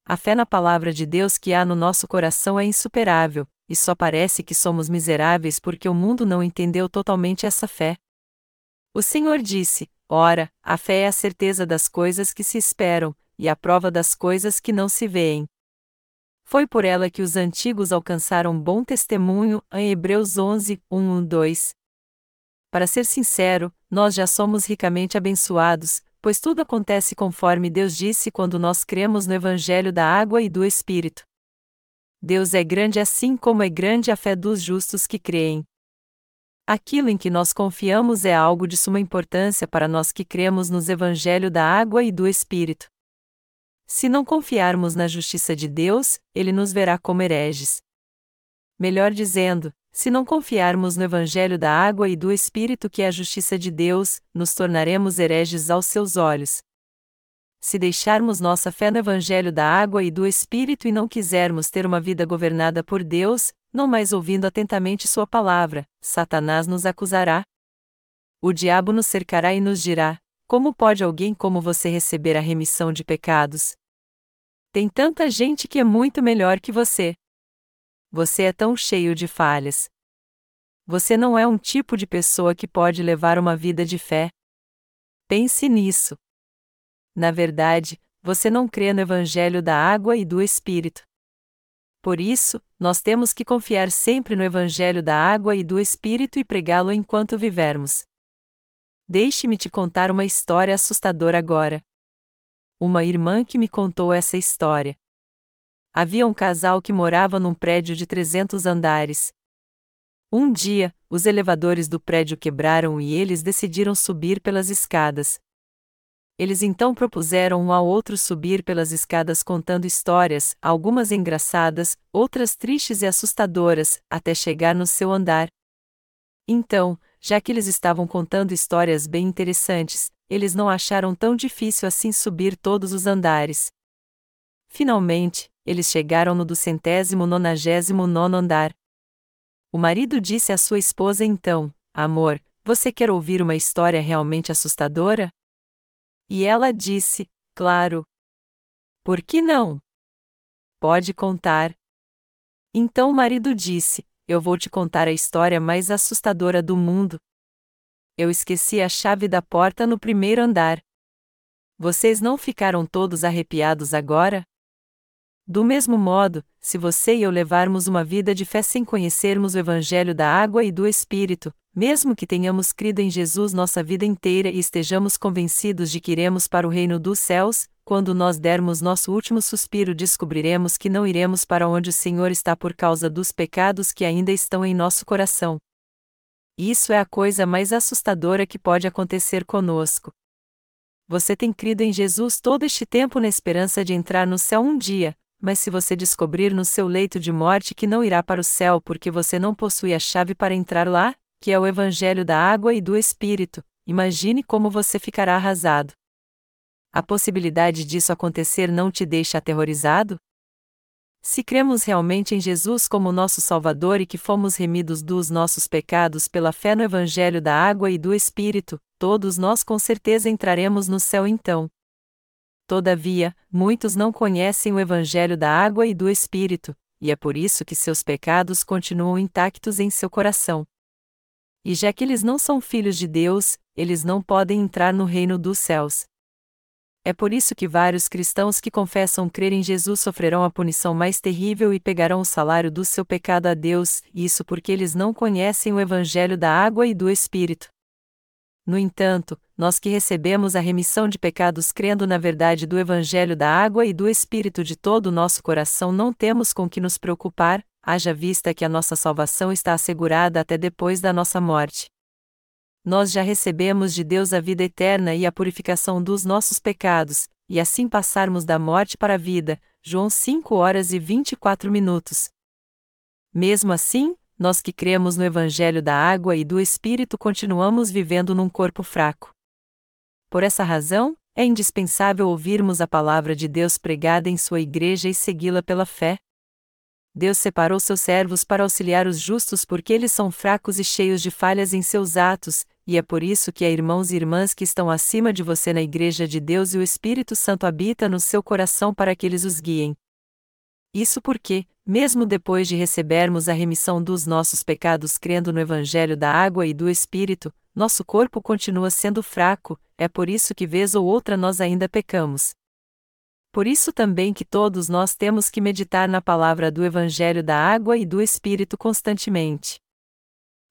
A fé na palavra de Deus que há no nosso coração é insuperável, e só parece que somos miseráveis porque o mundo não entendeu totalmente essa fé. O Senhor disse: Ora, a fé é a certeza das coisas que se esperam, e a prova das coisas que não se veem. Foi por ela que os antigos alcançaram bom testemunho, em Hebreus 11, 1, 2. Para ser sincero, nós já somos ricamente abençoados, pois tudo acontece conforme Deus disse quando nós cremos no Evangelho da água e do Espírito. Deus é grande assim como é grande a fé dos justos que creem. Aquilo em que nós confiamos é algo de suma importância para nós que cremos nos Evangelho da Água e do Espírito. Se não confiarmos na justiça de Deus, ele nos verá como hereges. Melhor dizendo, se não confiarmos no Evangelho da Água e do Espírito que é a justiça de Deus, nos tornaremos hereges aos seus olhos. Se deixarmos nossa fé no Evangelho da Água e do Espírito e não quisermos ter uma vida governada por Deus, não mais ouvindo atentamente Sua palavra, Satanás nos acusará. O diabo nos cercará e nos dirá: Como pode alguém como você receber a remissão de pecados? Tem tanta gente que é muito melhor que você. Você é tão cheio de falhas. Você não é um tipo de pessoa que pode levar uma vida de fé. Pense nisso. Na verdade, você não crê no Evangelho da água e do Espírito. Por isso, nós temos que confiar sempre no Evangelho da água e do Espírito e pregá-lo enquanto vivermos. Deixe-me te contar uma história assustadora agora. Uma irmã que me contou essa história. Havia um casal que morava num prédio de 300 andares. Um dia, os elevadores do prédio quebraram e eles decidiram subir pelas escadas. Eles então propuseram um ao outro subir pelas escadas contando histórias, algumas engraçadas, outras tristes e assustadoras, até chegar no seu andar. Então, já que eles estavam contando histórias bem interessantes, eles não acharam tão difícil assim subir todos os andares. Finalmente, eles chegaram no do centésimo nonagésimo nono andar. O marido disse à sua esposa então: Amor, você quer ouvir uma história realmente assustadora? E ela disse: Claro. Por que não? Pode contar. Então o marido disse: Eu vou te contar a história mais assustadora do mundo. Eu esqueci a chave da porta no primeiro andar. Vocês não ficaram todos arrepiados agora? Do mesmo modo, se você e eu levarmos uma vida de fé sem conhecermos o Evangelho da água e do Espírito, mesmo que tenhamos crido em Jesus nossa vida inteira e estejamos convencidos de que iremos para o reino dos céus, quando nós dermos nosso último suspiro descobriremos que não iremos para onde o Senhor está por causa dos pecados que ainda estão em nosso coração. Isso é a coisa mais assustadora que pode acontecer conosco. Você tem crido em Jesus todo este tempo na esperança de entrar no céu um dia, mas se você descobrir no seu leito de morte que não irá para o céu porque você não possui a chave para entrar lá, que é o Evangelho da água e do Espírito, imagine como você ficará arrasado. A possibilidade disso acontecer não te deixa aterrorizado? Se cremos realmente em Jesus como nosso Salvador e que fomos remidos dos nossos pecados pela fé no Evangelho da água e do Espírito, todos nós com certeza entraremos no céu então. Todavia, muitos não conhecem o Evangelho da água e do Espírito, e é por isso que seus pecados continuam intactos em seu coração. E já que eles não são filhos de Deus, eles não podem entrar no reino dos céus. É por isso que vários cristãos que confessam crer em Jesus sofrerão a punição mais terrível e pegarão o salário do seu pecado a Deus, isso porque eles não conhecem o Evangelho da água e do Espírito. No entanto, nós que recebemos a remissão de pecados crendo na verdade do Evangelho da água e do Espírito de todo o nosso coração, não temos com que nos preocupar, haja vista que a nossa salvação está assegurada até depois da nossa morte. Nós já recebemos de Deus a vida eterna e a purificação dos nossos pecados, e assim passarmos da morte para a vida. João 5 horas e 24 minutos. Mesmo assim, nós que cremos no Evangelho da água e do Espírito continuamos vivendo num corpo fraco. Por essa razão, é indispensável ouvirmos a palavra de Deus pregada em sua igreja e segui-la pela fé. Deus separou seus servos para auxiliar os justos porque eles são fracos e cheios de falhas em seus atos, e é por isso que há irmãos e irmãs que estão acima de você na Igreja de Deus e o Espírito Santo habita no seu coração para que eles os guiem. Isso porque, mesmo depois de recebermos a remissão dos nossos pecados crendo no Evangelho da água e do Espírito, nosso corpo continua sendo fraco, é por isso que vez ou outra nós ainda pecamos. Por isso também que todos nós temos que meditar na palavra do Evangelho da água e do Espírito constantemente.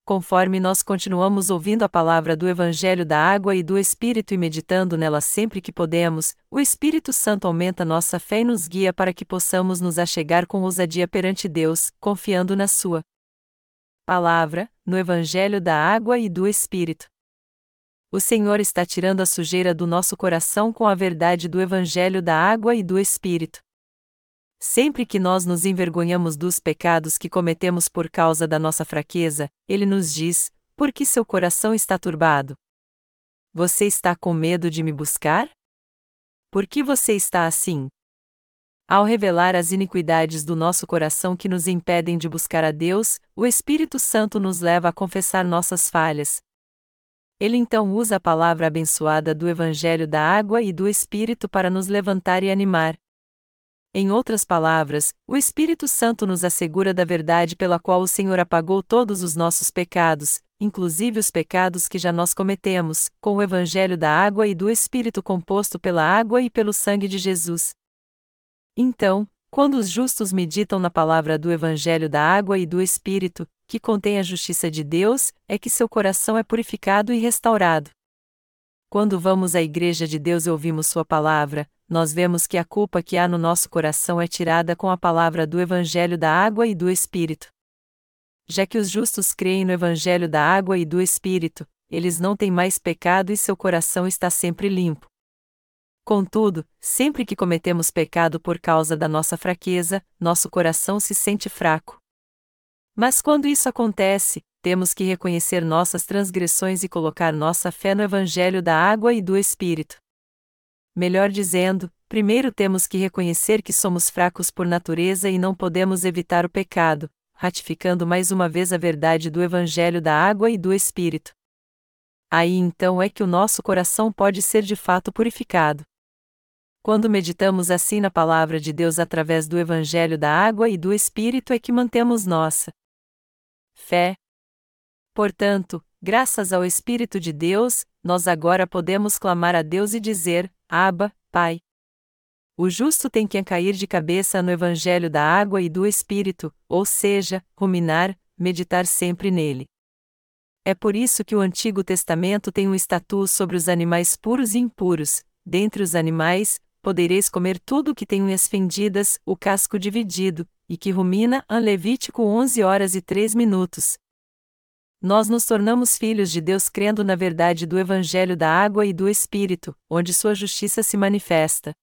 Conforme nós continuamos ouvindo a palavra do Evangelho da água e do Espírito e meditando nela sempre que podemos, o Espírito Santo aumenta nossa fé e nos guia para que possamos nos achegar com ousadia perante Deus, confiando na Sua palavra, no Evangelho da água e do Espírito. O Senhor está tirando a sujeira do nosso coração com a verdade do Evangelho da água e do Espírito. Sempre que nós nos envergonhamos dos pecados que cometemos por causa da nossa fraqueza, ele nos diz: Por que seu coração está turbado? Você está com medo de me buscar? Por que você está assim? Ao revelar as iniquidades do nosso coração que nos impedem de buscar a Deus, o Espírito Santo nos leva a confessar nossas falhas. Ele então usa a palavra abençoada do Evangelho da Água e do Espírito para nos levantar e animar. Em outras palavras, o Espírito Santo nos assegura da verdade pela qual o Senhor apagou todos os nossos pecados, inclusive os pecados que já nós cometemos, com o Evangelho da água e do Espírito composto pela água e pelo sangue de Jesus. Então, quando os justos meditam na palavra do Evangelho da água e do Espírito, que contém a justiça de Deus, é que seu coração é purificado e restaurado. quando vamos à Igreja de Deus e ouvimos Sua palavra, nós vemos que a culpa que há no nosso coração é tirada com a palavra do Evangelho da Água e do Espírito. Já que os justos creem no Evangelho da Água e do Espírito, eles não têm mais pecado e seu coração está sempre limpo. Contudo, sempre que cometemos pecado por causa da nossa fraqueza, nosso coração se sente fraco. Mas quando isso acontece, temos que reconhecer nossas transgressões e colocar nossa fé no Evangelho da água e do Espírito. Melhor dizendo, primeiro temos que reconhecer que somos fracos por natureza e não podemos evitar o pecado, ratificando mais uma vez a verdade do Evangelho da água e do Espírito. Aí então é que o nosso coração pode ser de fato purificado. Quando meditamos assim na palavra de Deus através do Evangelho da água e do Espírito é que mantemos nossa fé. Portanto, graças ao Espírito de Deus, nós agora podemos clamar a Deus e dizer: Abba, Pai. O justo tem que cair de cabeça no Evangelho da água e do Espírito, ou seja, ruminar, meditar sempre nele. É por isso que o Antigo Testamento tem um estatuto sobre os animais puros e impuros. Dentre os animais, podereis comer tudo que tem unhas fendidas, o casco dividido, e que rumina, Levítico 11 horas e 3 minutos. Nós nos tornamos filhos de Deus crendo na verdade do Evangelho da água e do Espírito, onde sua justiça se manifesta.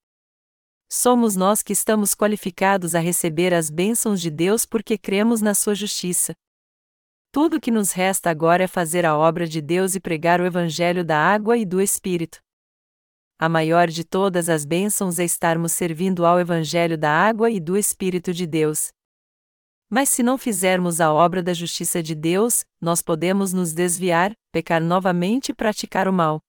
Somos nós que estamos qualificados a receber as bênçãos de Deus porque cremos na sua justiça. Tudo o que nos resta agora é fazer a obra de Deus e pregar o Evangelho da água e do Espírito a maior de todas as bênçãos é estarmos servindo ao Evangelho da água e do Espírito de Deus. Mas se não fizermos a obra da justiça de Deus, nós podemos nos desviar, pecar novamente e praticar o mal.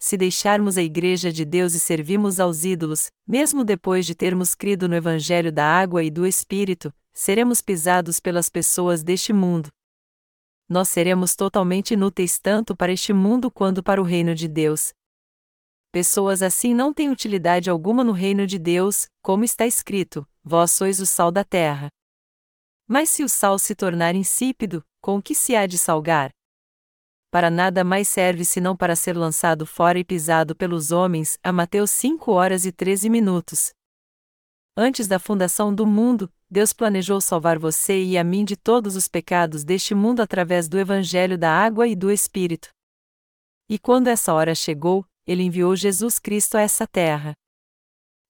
Se deixarmos a Igreja de Deus e servirmos aos ídolos, mesmo depois de termos crido no Evangelho da água e do Espírito, seremos pisados pelas pessoas deste mundo. Nós seremos totalmente inúteis tanto para este mundo quanto para o reino de Deus. Pessoas assim não têm utilidade alguma no reino de Deus, como está escrito: Vós sois o sal da terra. Mas se o sal se tornar insípido, com que se há de salgar? Para nada mais serve senão para ser lançado fora e pisado pelos homens. A Mateus 5 horas e 13 minutos. Antes da fundação do mundo, Deus planejou salvar você e a mim de todos os pecados deste mundo através do Evangelho da água e do Espírito. E quando essa hora chegou, ele enviou Jesus Cristo a essa terra.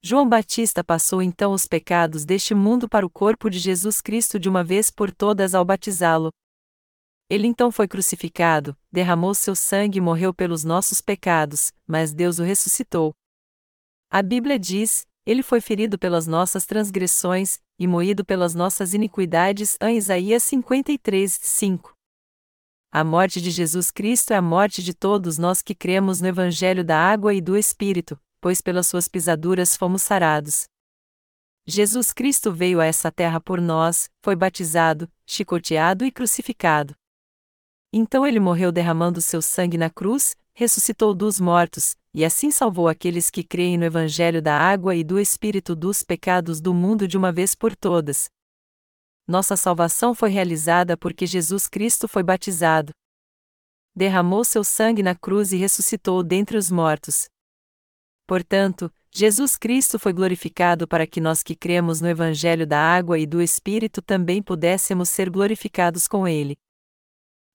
João Batista passou então os pecados deste mundo para o corpo de Jesus Cristo de uma vez por todas ao batizá-lo. Ele então foi crucificado, derramou seu sangue e morreu pelos nossos pecados, mas Deus o ressuscitou. A Bíblia diz: Ele foi ferido pelas nossas transgressões, e moído pelas nossas iniquidades. Em Isaías 53, 5. A morte de Jesus Cristo é a morte de todos nós que cremos no Evangelho da água e do Espírito, pois pelas suas pisaduras fomos sarados. Jesus Cristo veio a essa terra por nós, foi batizado, chicoteado e crucificado. Então ele morreu derramando seu sangue na cruz, ressuscitou dos mortos, e assim salvou aqueles que creem no Evangelho da água e do Espírito dos pecados do mundo de uma vez por todas, nossa salvação foi realizada porque Jesus Cristo foi batizado. Derramou seu sangue na cruz e ressuscitou dentre os mortos. Portanto, Jesus Cristo foi glorificado para que nós que cremos no Evangelho da água e do Espírito também pudéssemos ser glorificados com ele.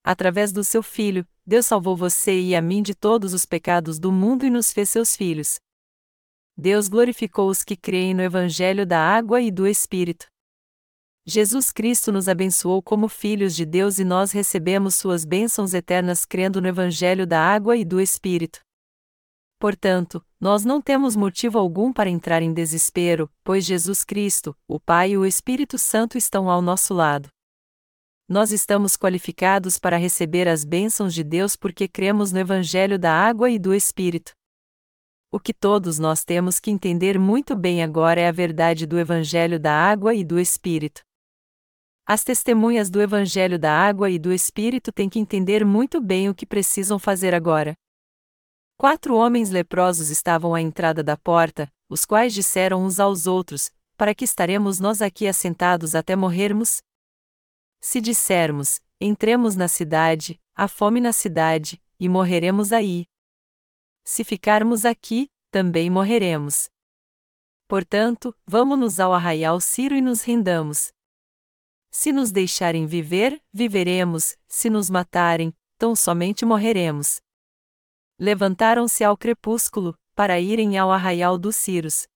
Através do seu Filho, Deus salvou você e a mim de todos os pecados do mundo e nos fez seus filhos. Deus glorificou os que creem no Evangelho da água e do Espírito. Jesus Cristo nos abençoou como filhos de Deus e nós recebemos suas bênçãos eternas crendo no Evangelho da água e do Espírito. Portanto, nós não temos motivo algum para entrar em desespero, pois Jesus Cristo, o Pai e o Espírito Santo estão ao nosso lado. Nós estamos qualificados para receber as bênçãos de Deus porque cremos no Evangelho da água e do Espírito. O que todos nós temos que entender muito bem agora é a verdade do Evangelho da água e do Espírito. As testemunhas do Evangelho da Água e do Espírito têm que entender muito bem o que precisam fazer agora. Quatro homens leprosos estavam à entrada da porta, os quais disseram uns aos outros: Para que estaremos nós aqui assentados até morrermos? Se dissermos: Entremos na cidade, há fome na cidade, e morreremos aí. se ficarmos aqui, também morreremos. Portanto, vamos-nos ao arraial Ciro e nos rendamos. Se nos deixarem viver, viveremos, se nos matarem, tão somente morreremos. Levantaram-se ao crepúsculo, para irem ao arraial dos Ciros.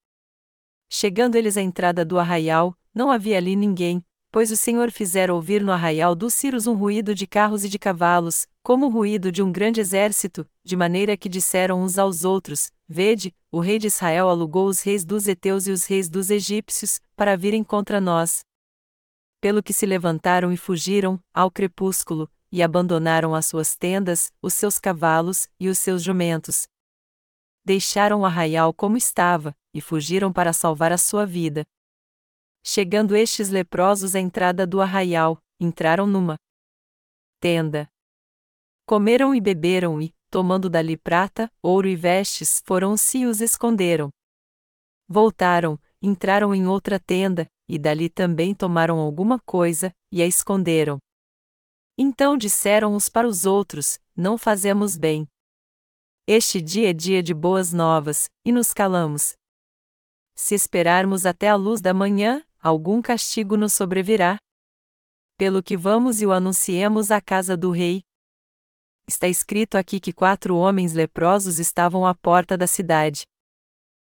Chegando eles à entrada do arraial, não havia ali ninguém, pois o Senhor fizera ouvir no arraial dos Ciros um ruído de carros e de cavalos, como o ruído de um grande exército, de maneira que disseram uns aos outros: Vede, o rei de Israel alugou os reis dos Eteus e os reis dos egípcios, para virem contra nós. Pelo que se levantaram e fugiram, ao crepúsculo, e abandonaram as suas tendas, os seus cavalos e os seus jumentos. Deixaram o arraial como estava, e fugiram para salvar a sua vida. Chegando estes leprosos à entrada do arraial, entraram numa tenda. Comeram e beberam e, tomando dali prata, ouro e vestes, foram-se e os esconderam. Voltaram, entraram em outra tenda, e dali também tomaram alguma coisa, e a esconderam. Então disseram uns para os outros: Não fazemos bem. Este dia é dia de boas novas, e nos calamos. Se esperarmos até a luz da manhã, algum castigo nos sobrevirá. Pelo que vamos e o anunciemos à casa do rei. Está escrito aqui que quatro homens leprosos estavam à porta da cidade.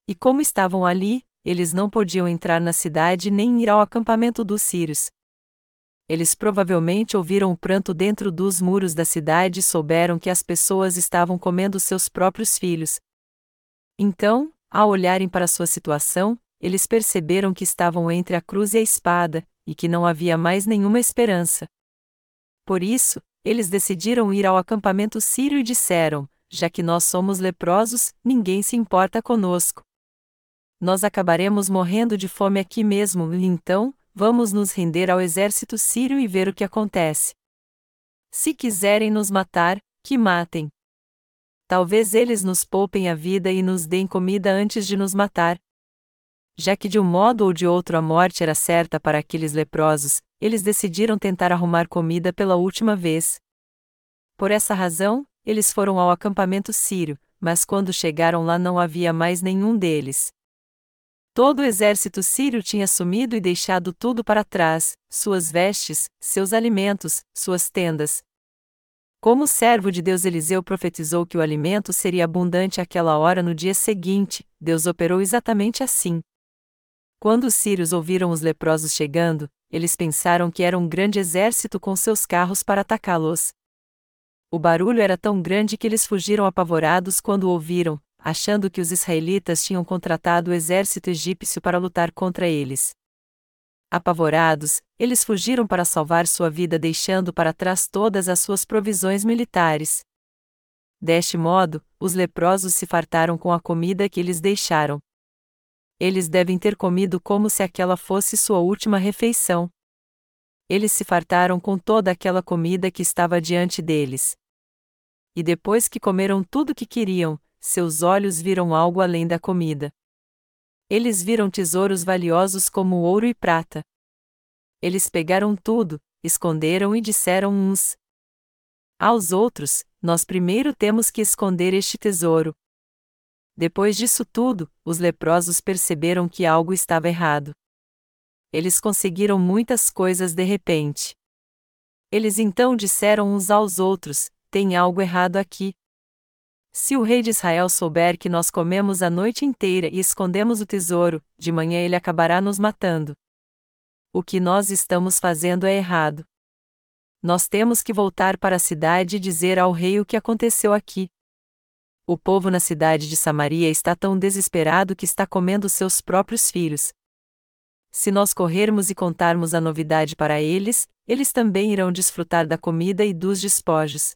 E como estavam ali, eles não podiam entrar na cidade nem ir ao acampamento dos sírios. Eles provavelmente ouviram o pranto dentro dos muros da cidade e souberam que as pessoas estavam comendo seus próprios filhos. Então, ao olharem para sua situação, eles perceberam que estavam entre a cruz e a espada, e que não havia mais nenhuma esperança. Por isso, eles decidiram ir ao acampamento sírio e disseram: Já que nós somos leprosos, ninguém se importa conosco. Nós acabaremos morrendo de fome aqui mesmo, e então, vamos nos render ao exército sírio e ver o que acontece. Se quiserem nos matar, que matem. Talvez eles nos poupem a vida e nos deem comida antes de nos matar, já que de um modo ou de outro a morte era certa para aqueles leprosos, eles decidiram tentar arrumar comida pela última vez. Por essa razão, eles foram ao acampamento sírio, mas quando chegaram lá não havia mais nenhum deles. Todo o exército sírio tinha sumido e deixado tudo para trás: suas vestes, seus alimentos, suas tendas. Como o servo de Deus Eliseu profetizou que o alimento seria abundante àquela hora no dia seguinte, Deus operou exatamente assim. Quando os sírios ouviram os leprosos chegando, eles pensaram que era um grande exército com seus carros para atacá-los. O barulho era tão grande que eles fugiram apavorados quando ouviram, achando que os israelitas tinham contratado o exército egípcio para lutar contra eles. Apavorados, eles fugiram para salvar sua vida deixando para trás todas as suas provisões militares. Deste modo, os leprosos se fartaram com a comida que eles deixaram eles devem ter comido como se aquela fosse sua última refeição. Eles se fartaram com toda aquela comida que estava diante deles. E depois que comeram tudo que queriam, seus olhos viram algo além da comida. Eles viram tesouros valiosos como ouro e prata. Eles pegaram tudo, esconderam e disseram uns aos outros: Nós primeiro temos que esconder este tesouro, depois disso tudo, os leprosos perceberam que algo estava errado. Eles conseguiram muitas coisas de repente. Eles então disseram uns aos outros: Tem algo errado aqui. Se o rei de Israel souber que nós comemos a noite inteira e escondemos o tesouro, de manhã ele acabará nos matando. O que nós estamos fazendo é errado. Nós temos que voltar para a cidade e dizer ao rei o que aconteceu aqui. O povo na cidade de Samaria está tão desesperado que está comendo seus próprios filhos. Se nós corrermos e contarmos a novidade para eles, eles também irão desfrutar da comida e dos despojos.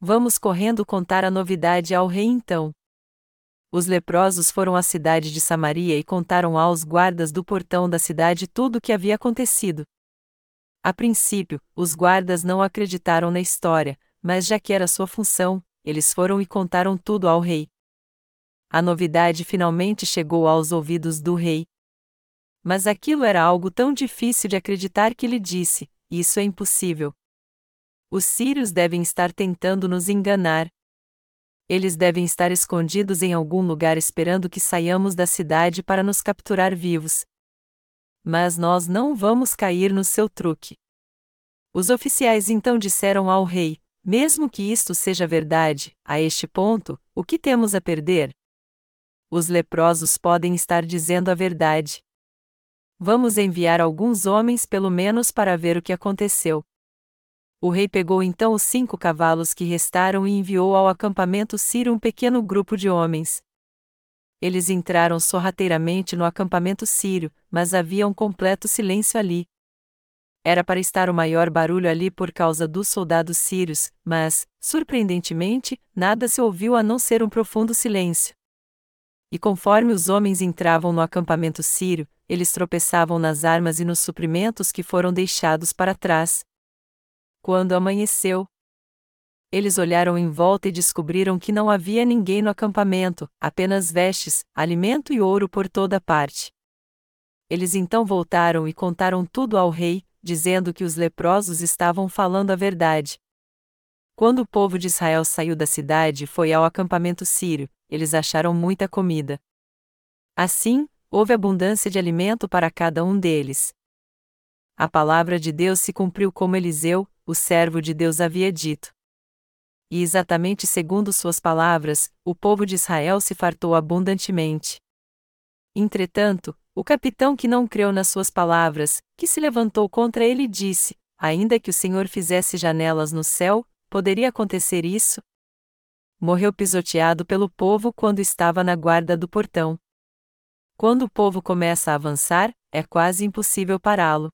Vamos correndo contar a novidade ao rei então. Os leprosos foram à cidade de Samaria e contaram aos guardas do portão da cidade tudo o que havia acontecido. A princípio, os guardas não acreditaram na história, mas já que era sua função, eles foram e contaram tudo ao rei. A novidade finalmente chegou aos ouvidos do rei. Mas aquilo era algo tão difícil de acreditar que ele disse: Isso é impossível. Os sírios devem estar tentando nos enganar. Eles devem estar escondidos em algum lugar esperando que saiamos da cidade para nos capturar vivos. Mas nós não vamos cair no seu truque. Os oficiais então disseram ao rei: Mesmo que isto seja verdade, a este ponto, o que temos a perder? Os leprosos podem estar dizendo a verdade. Vamos enviar alguns homens pelo menos para ver o que aconteceu. O rei pegou então os cinco cavalos que restaram e enviou ao acampamento sírio um pequeno grupo de homens. Eles entraram sorrateiramente no acampamento sírio, mas havia um completo silêncio ali. Era para estar o maior barulho ali por causa dos soldados sírios, mas, surpreendentemente, nada se ouviu a não ser um profundo silêncio. E conforme os homens entravam no acampamento sírio, eles tropeçavam nas armas e nos suprimentos que foram deixados para trás, quando amanheceu, eles olharam em volta e descobriram que não havia ninguém no acampamento, apenas vestes, alimento e ouro por toda parte. Eles então voltaram e contaram tudo ao rei, dizendo que os leprosos estavam falando a verdade. Quando o povo de Israel saiu da cidade e foi ao acampamento sírio, eles acharam muita comida. Assim, houve abundância de alimento para cada um deles. A palavra de Deus se cumpriu como Eliseu, o servo de Deus havia dito. E exatamente segundo suas palavras, o povo de Israel se fartou abundantemente. Entretanto, o capitão que não creu nas suas palavras, que se levantou contra ele disse: Ainda que o Senhor fizesse janelas no céu, poderia acontecer isso? Morreu pisoteado pelo povo quando estava na guarda do portão. Quando o povo começa a avançar, é quase impossível pará-lo.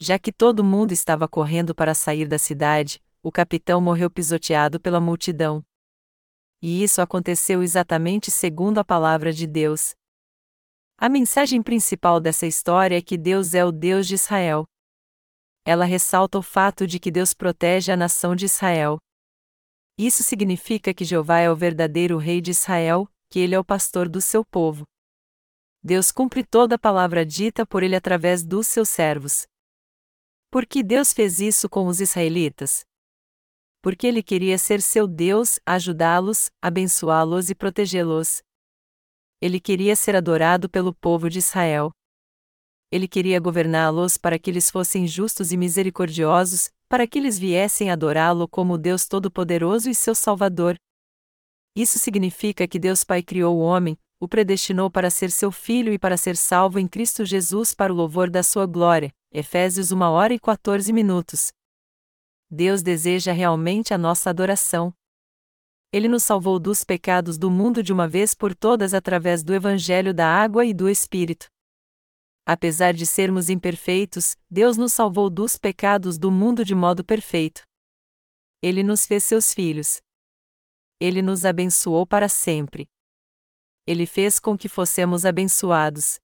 Já que todo mundo estava correndo para sair da cidade, o capitão morreu pisoteado pela multidão. E isso aconteceu exatamente segundo a palavra de Deus. A mensagem principal dessa história é que Deus é o Deus de Israel. Ela ressalta o fato de que Deus protege a nação de Israel. Isso significa que Jeová é o verdadeiro rei de Israel, que ele é o pastor do seu povo. Deus cumpre toda a palavra dita por ele através dos seus servos. Por que Deus fez isso com os israelitas? Porque ele queria ser seu Deus, ajudá-los, abençoá-los e protegê-los. Ele queria ser adorado pelo povo de Israel. Ele queria governá-los para que eles fossem justos e misericordiosos, para que eles viessem adorá-lo como Deus Todo-Poderoso e seu Salvador. Isso significa que Deus Pai criou o homem, o predestinou para ser seu filho e para ser salvo em Cristo Jesus para o louvor da sua glória. Efésios 1 hora e 14 minutos. Deus deseja realmente a nossa adoração. Ele nos salvou dos pecados do mundo de uma vez por todas através do Evangelho da Água e do Espírito. Apesar de sermos imperfeitos, Deus nos salvou dos pecados do mundo de modo perfeito. Ele nos fez seus filhos. Ele nos abençoou para sempre. Ele fez com que fossemos abençoados.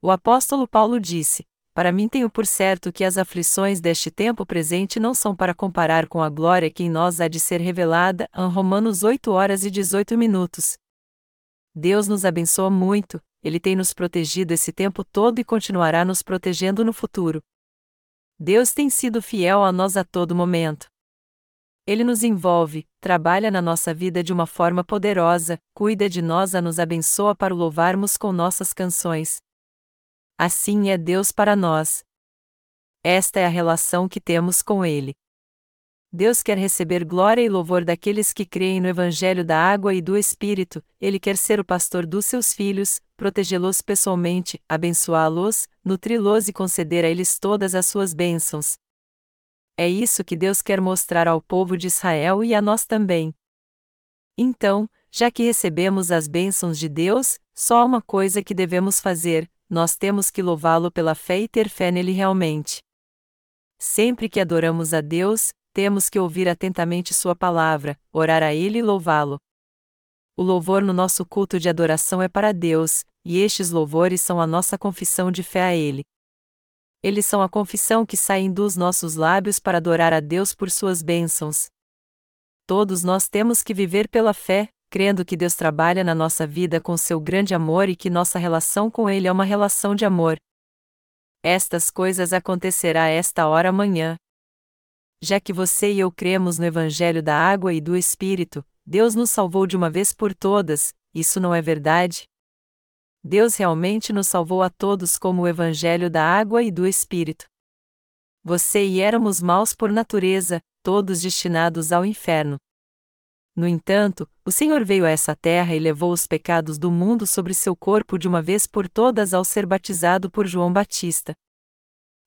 O apóstolo Paulo disse: para mim tenho por certo que as aflições deste tempo presente não são para comparar com a glória que em nós há de ser revelada. Romanos 8 horas e 18 minutos. Deus nos abençoa muito, Ele tem nos protegido esse tempo todo e continuará nos protegendo no futuro. Deus tem sido fiel a nós a todo momento. Ele nos envolve, trabalha na nossa vida de uma forma poderosa, cuida de nós a nos abençoa para o louvarmos com nossas canções. Assim é Deus para nós. Esta é a relação que temos com Ele. Deus quer receber glória e louvor daqueles que creem no Evangelho da Água e do Espírito, Ele quer ser o pastor dos seus filhos, protegê-los pessoalmente, abençoá-los, nutri-los e conceder a eles todas as suas bênçãos. É isso que Deus quer mostrar ao povo de Israel e a nós também. Então, já que recebemos as bênçãos de Deus, só há uma coisa que devemos fazer: nós temos que louvá-lo pela fé e ter fé nele realmente. Sempre que adoramos a Deus, temos que ouvir atentamente Sua palavra, orar a Ele e louvá-lo. O louvor no nosso culto de adoração é para Deus, e estes louvores são a nossa confissão de fé a Ele. Eles são a confissão que saem dos nossos lábios para adorar a Deus por Suas bênçãos. Todos nós temos que viver pela fé, crendo que Deus trabalha na nossa vida com seu grande amor e que nossa relação com Ele é uma relação de amor. Estas coisas acontecerá esta hora amanhã. Já que você e eu cremos no Evangelho da Água e do Espírito, Deus nos salvou de uma vez por todas, isso não é verdade? Deus realmente nos salvou a todos como o Evangelho da água e do Espírito. Você e éramos maus por natureza, todos destinados ao inferno. No entanto, o Senhor veio a essa terra e levou os pecados do mundo sobre seu corpo de uma vez por todas ao ser batizado por João Batista.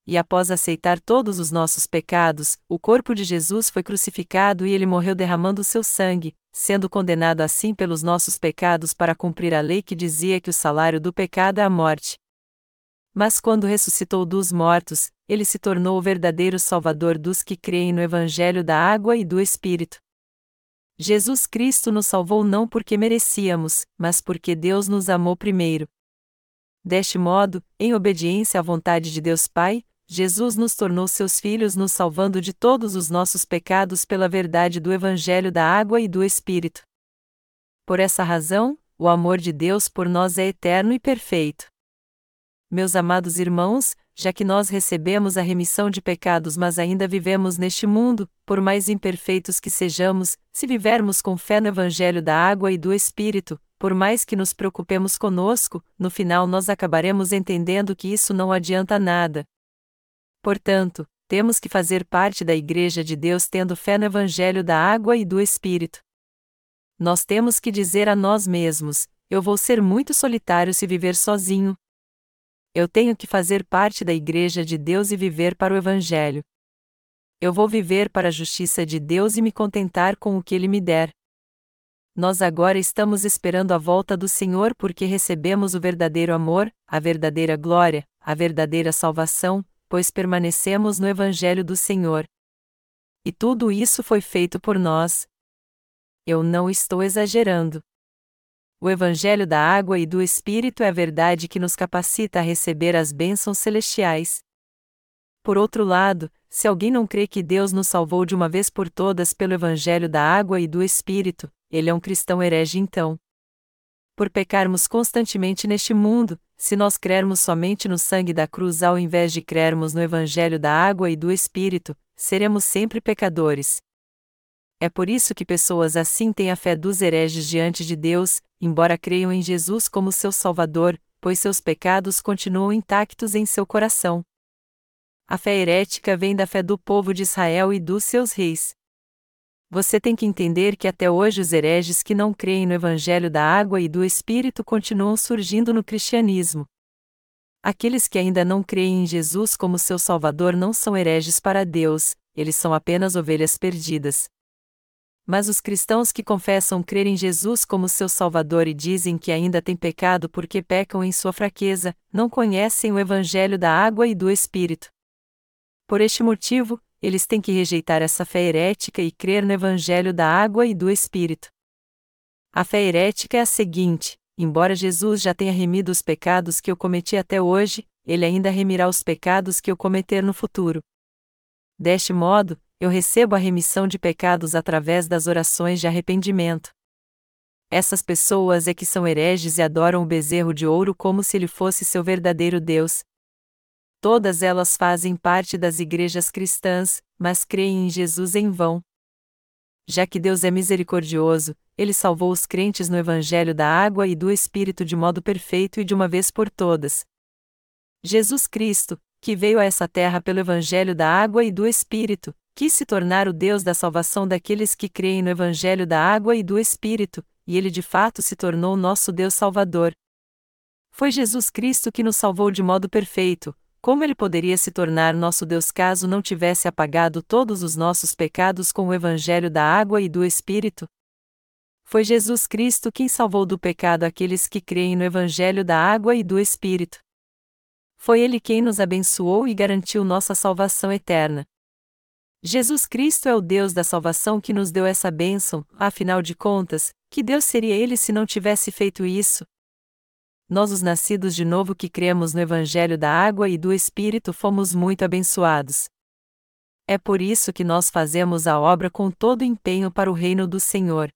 E após aceitar todos os nossos pecados, o corpo de Jesus foi crucificado e ele morreu derramando seu sangue, sendo condenado assim pelos nossos pecados para cumprir a lei que dizia que o salário do pecado é a morte. Mas quando ressuscitou dos mortos, ele se tornou o verdadeiro Salvador dos que creem no Evangelho da água e do Espírito. Jesus Cristo nos salvou não porque merecíamos, mas porque Deus nos amou primeiro. Deste modo, em obediência à vontade de Deus Pai, Jesus nos tornou seus filhos, nos salvando de todos os nossos pecados pela verdade do Evangelho da água e do Espírito. Por essa razão, o amor de Deus por nós é eterno e perfeito. Meus amados irmãos, já que nós recebemos a remissão de pecados, mas ainda vivemos neste mundo, por mais imperfeitos que sejamos, se vivermos com fé no Evangelho da água e do Espírito, por mais que nos preocupemos conosco, no final nós acabaremos entendendo que isso não adianta nada, Portanto, temos que fazer parte da Igreja de Deus tendo fé no Evangelho da água e do Espírito. Nós temos que dizer a nós mesmos: eu vou ser muito solitário se viver sozinho. Eu tenho que fazer parte da Igreja de Deus e viver para o Evangelho. Eu vou viver para a justiça de Deus e me contentar com o que Ele me der. Nós agora estamos esperando a volta do Senhor porque recebemos o verdadeiro amor, a verdadeira glória, a verdadeira salvação, pois permanecemos no Evangelho do Senhor. E tudo isso foi feito por nós. Eu não estou exagerando. O Evangelho da água e do Espírito é a verdade que nos capacita a receber as bênçãos celestiais. Por outro lado, se alguém não crê que Deus nos salvou de uma vez por todas pelo Evangelho da água e do Espírito, ele é um cristão herege então. Por pecarmos constantemente neste mundo, se nós crermos somente no sangue da cruz ao invés de crermos no Evangelho da água e do Espírito, seremos sempre pecadores. É por isso que pessoas assim têm a fé dos hereges diante de Deus, embora creiam em Jesus como seu Salvador, pois seus pecados continuam intactos em seu coração. A fé herética vem da fé do povo de Israel e dos seus reis. Você tem que entender que até hoje os hereges que não creem no Evangelho da água e do Espírito continuam surgindo no cristianismo. Aqueles que ainda não creem em Jesus como seu Salvador não são hereges para Deus, eles são apenas ovelhas perdidas. Mas os cristãos que confessam crer em Jesus como seu Salvador e dizem que ainda têm pecado porque pecam em sua fraqueza, não conhecem o Evangelho da água e do Espírito. Por este motivo, eles têm que rejeitar essa fé herética e crer no Evangelho da água e do Espírito. A fé herética é a seguinte: embora Jesus já tenha remido os pecados que eu cometi até hoje, ele ainda remirá os pecados que eu cometer no futuro. Deste modo, eu recebo a remissão de pecados através das orações de arrependimento. Essas pessoas é que são hereges e adoram o bezerro de ouro como se ele fosse seu verdadeiro Deus, Todas elas fazem parte das igrejas cristãs, mas creem em Jesus em vão. Já que Deus é misericordioso, ele salvou os crentes no Evangelho da água e do Espírito de modo perfeito e de uma vez por todas. Jesus Cristo, que veio a essa terra pelo Evangelho da água e do Espírito, quis se tornar o Deus da salvação daqueles que creem no Evangelho da água e do Espírito, e ele de fato se tornou nosso Deus Salvador. Foi Jesus Cristo que nos salvou de modo perfeito, como ele poderia se tornar nosso Deus caso não tivesse apagado todos os nossos pecados com o Evangelho da água e do Espírito? Foi Jesus Cristo quem salvou do pecado aqueles que creem no Evangelho da água e do Espírito. Foi Ele quem nos abençoou e garantiu nossa salvação eterna. Jesus Cristo é o Deus da salvação que nos deu essa bênção, afinal de contas, que Deus seria Ele se não tivesse feito isso? nós, os nascidos de novo que cremos no Evangelho da Água e do Espírito, fomos muito abençoados. É por isso que nós fazemos a obra com todo empenho para o reino do Senhor.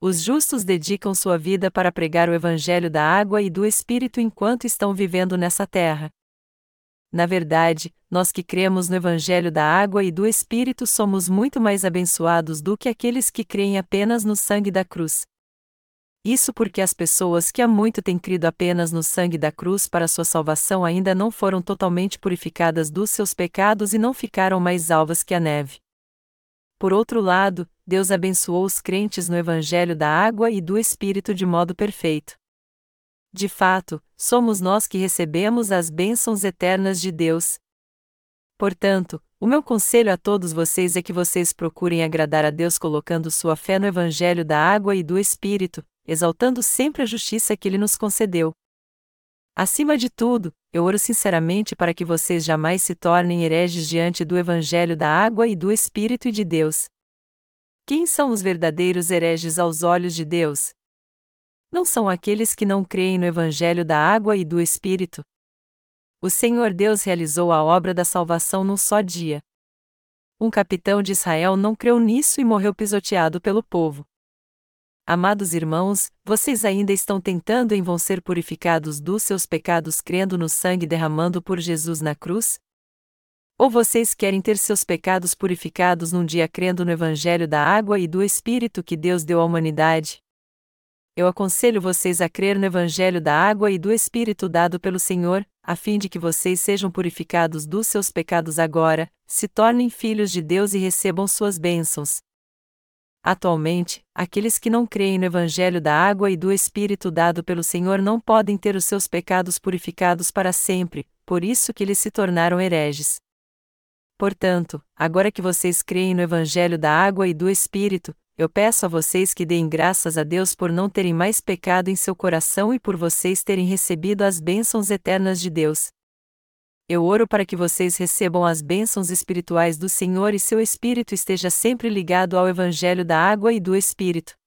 Os justos dedicam sua vida para pregar o Evangelho da Água e do Espírito enquanto estão vivendo nessa terra. Na verdade, nós que cremos no Evangelho da água e do Espírito somos muito mais abençoados do que aqueles que creem apenas no sangue da cruz. Isso porque as pessoas que há muito têm crido apenas no sangue da cruz para sua salvação ainda não foram totalmente purificadas dos seus pecados e não ficaram mais alvas que a neve. Por outro lado, Deus abençoou os crentes no Evangelho da água e do Espírito de modo perfeito. De fato, somos nós que recebemos as bênçãos eternas de Deus. Portanto, o meu conselho a todos vocês é que vocês procurem agradar a Deus colocando sua fé no Evangelho da água e do Espírito, exaltando sempre a justiça que Ele nos concedeu. Acima de tudo, eu oro sinceramente para que vocês jamais se tornem hereges diante do Evangelho da água e do Espírito e de Deus. Quem são os verdadeiros hereges aos olhos de Deus? Não são aqueles que não creem no Evangelho da água e do Espírito. O Senhor Deus realizou a obra da salvação num só dia. Um capitão de Israel não creu nisso e morreu pisoteado pelo povo. Amados irmãos, vocês ainda estão tentando em vão ser purificados dos seus pecados crendo no sangue derramado por Jesus na cruz? Ou vocês querem ter seus pecados purificados num dia crendo no Evangelho da água e do Espírito que Deus deu à humanidade? Eu aconselho vocês a crer no Evangelho da água e do Espírito dado pelo Senhor, a fim de que vocês sejam purificados dos seus pecados agora, se tornem filhos de Deus e recebam suas bênçãos. Atualmente, aqueles que não creem no Evangelho da água e do Espírito dado pelo Senhor não podem ter os seus pecados purificados para sempre, por isso que eles se tornaram hereges. Portanto, agora que vocês creem no Evangelho da água e do Espírito, eu peço a vocês que deem graças a Deus por não terem mais pecado em seu coração e por vocês terem recebido as bênçãos eternas de Deus. Eu oro para que vocês recebam as bênçãos espirituais do Senhor e seu espírito esteja sempre ligado ao Evangelho da água e do Espírito.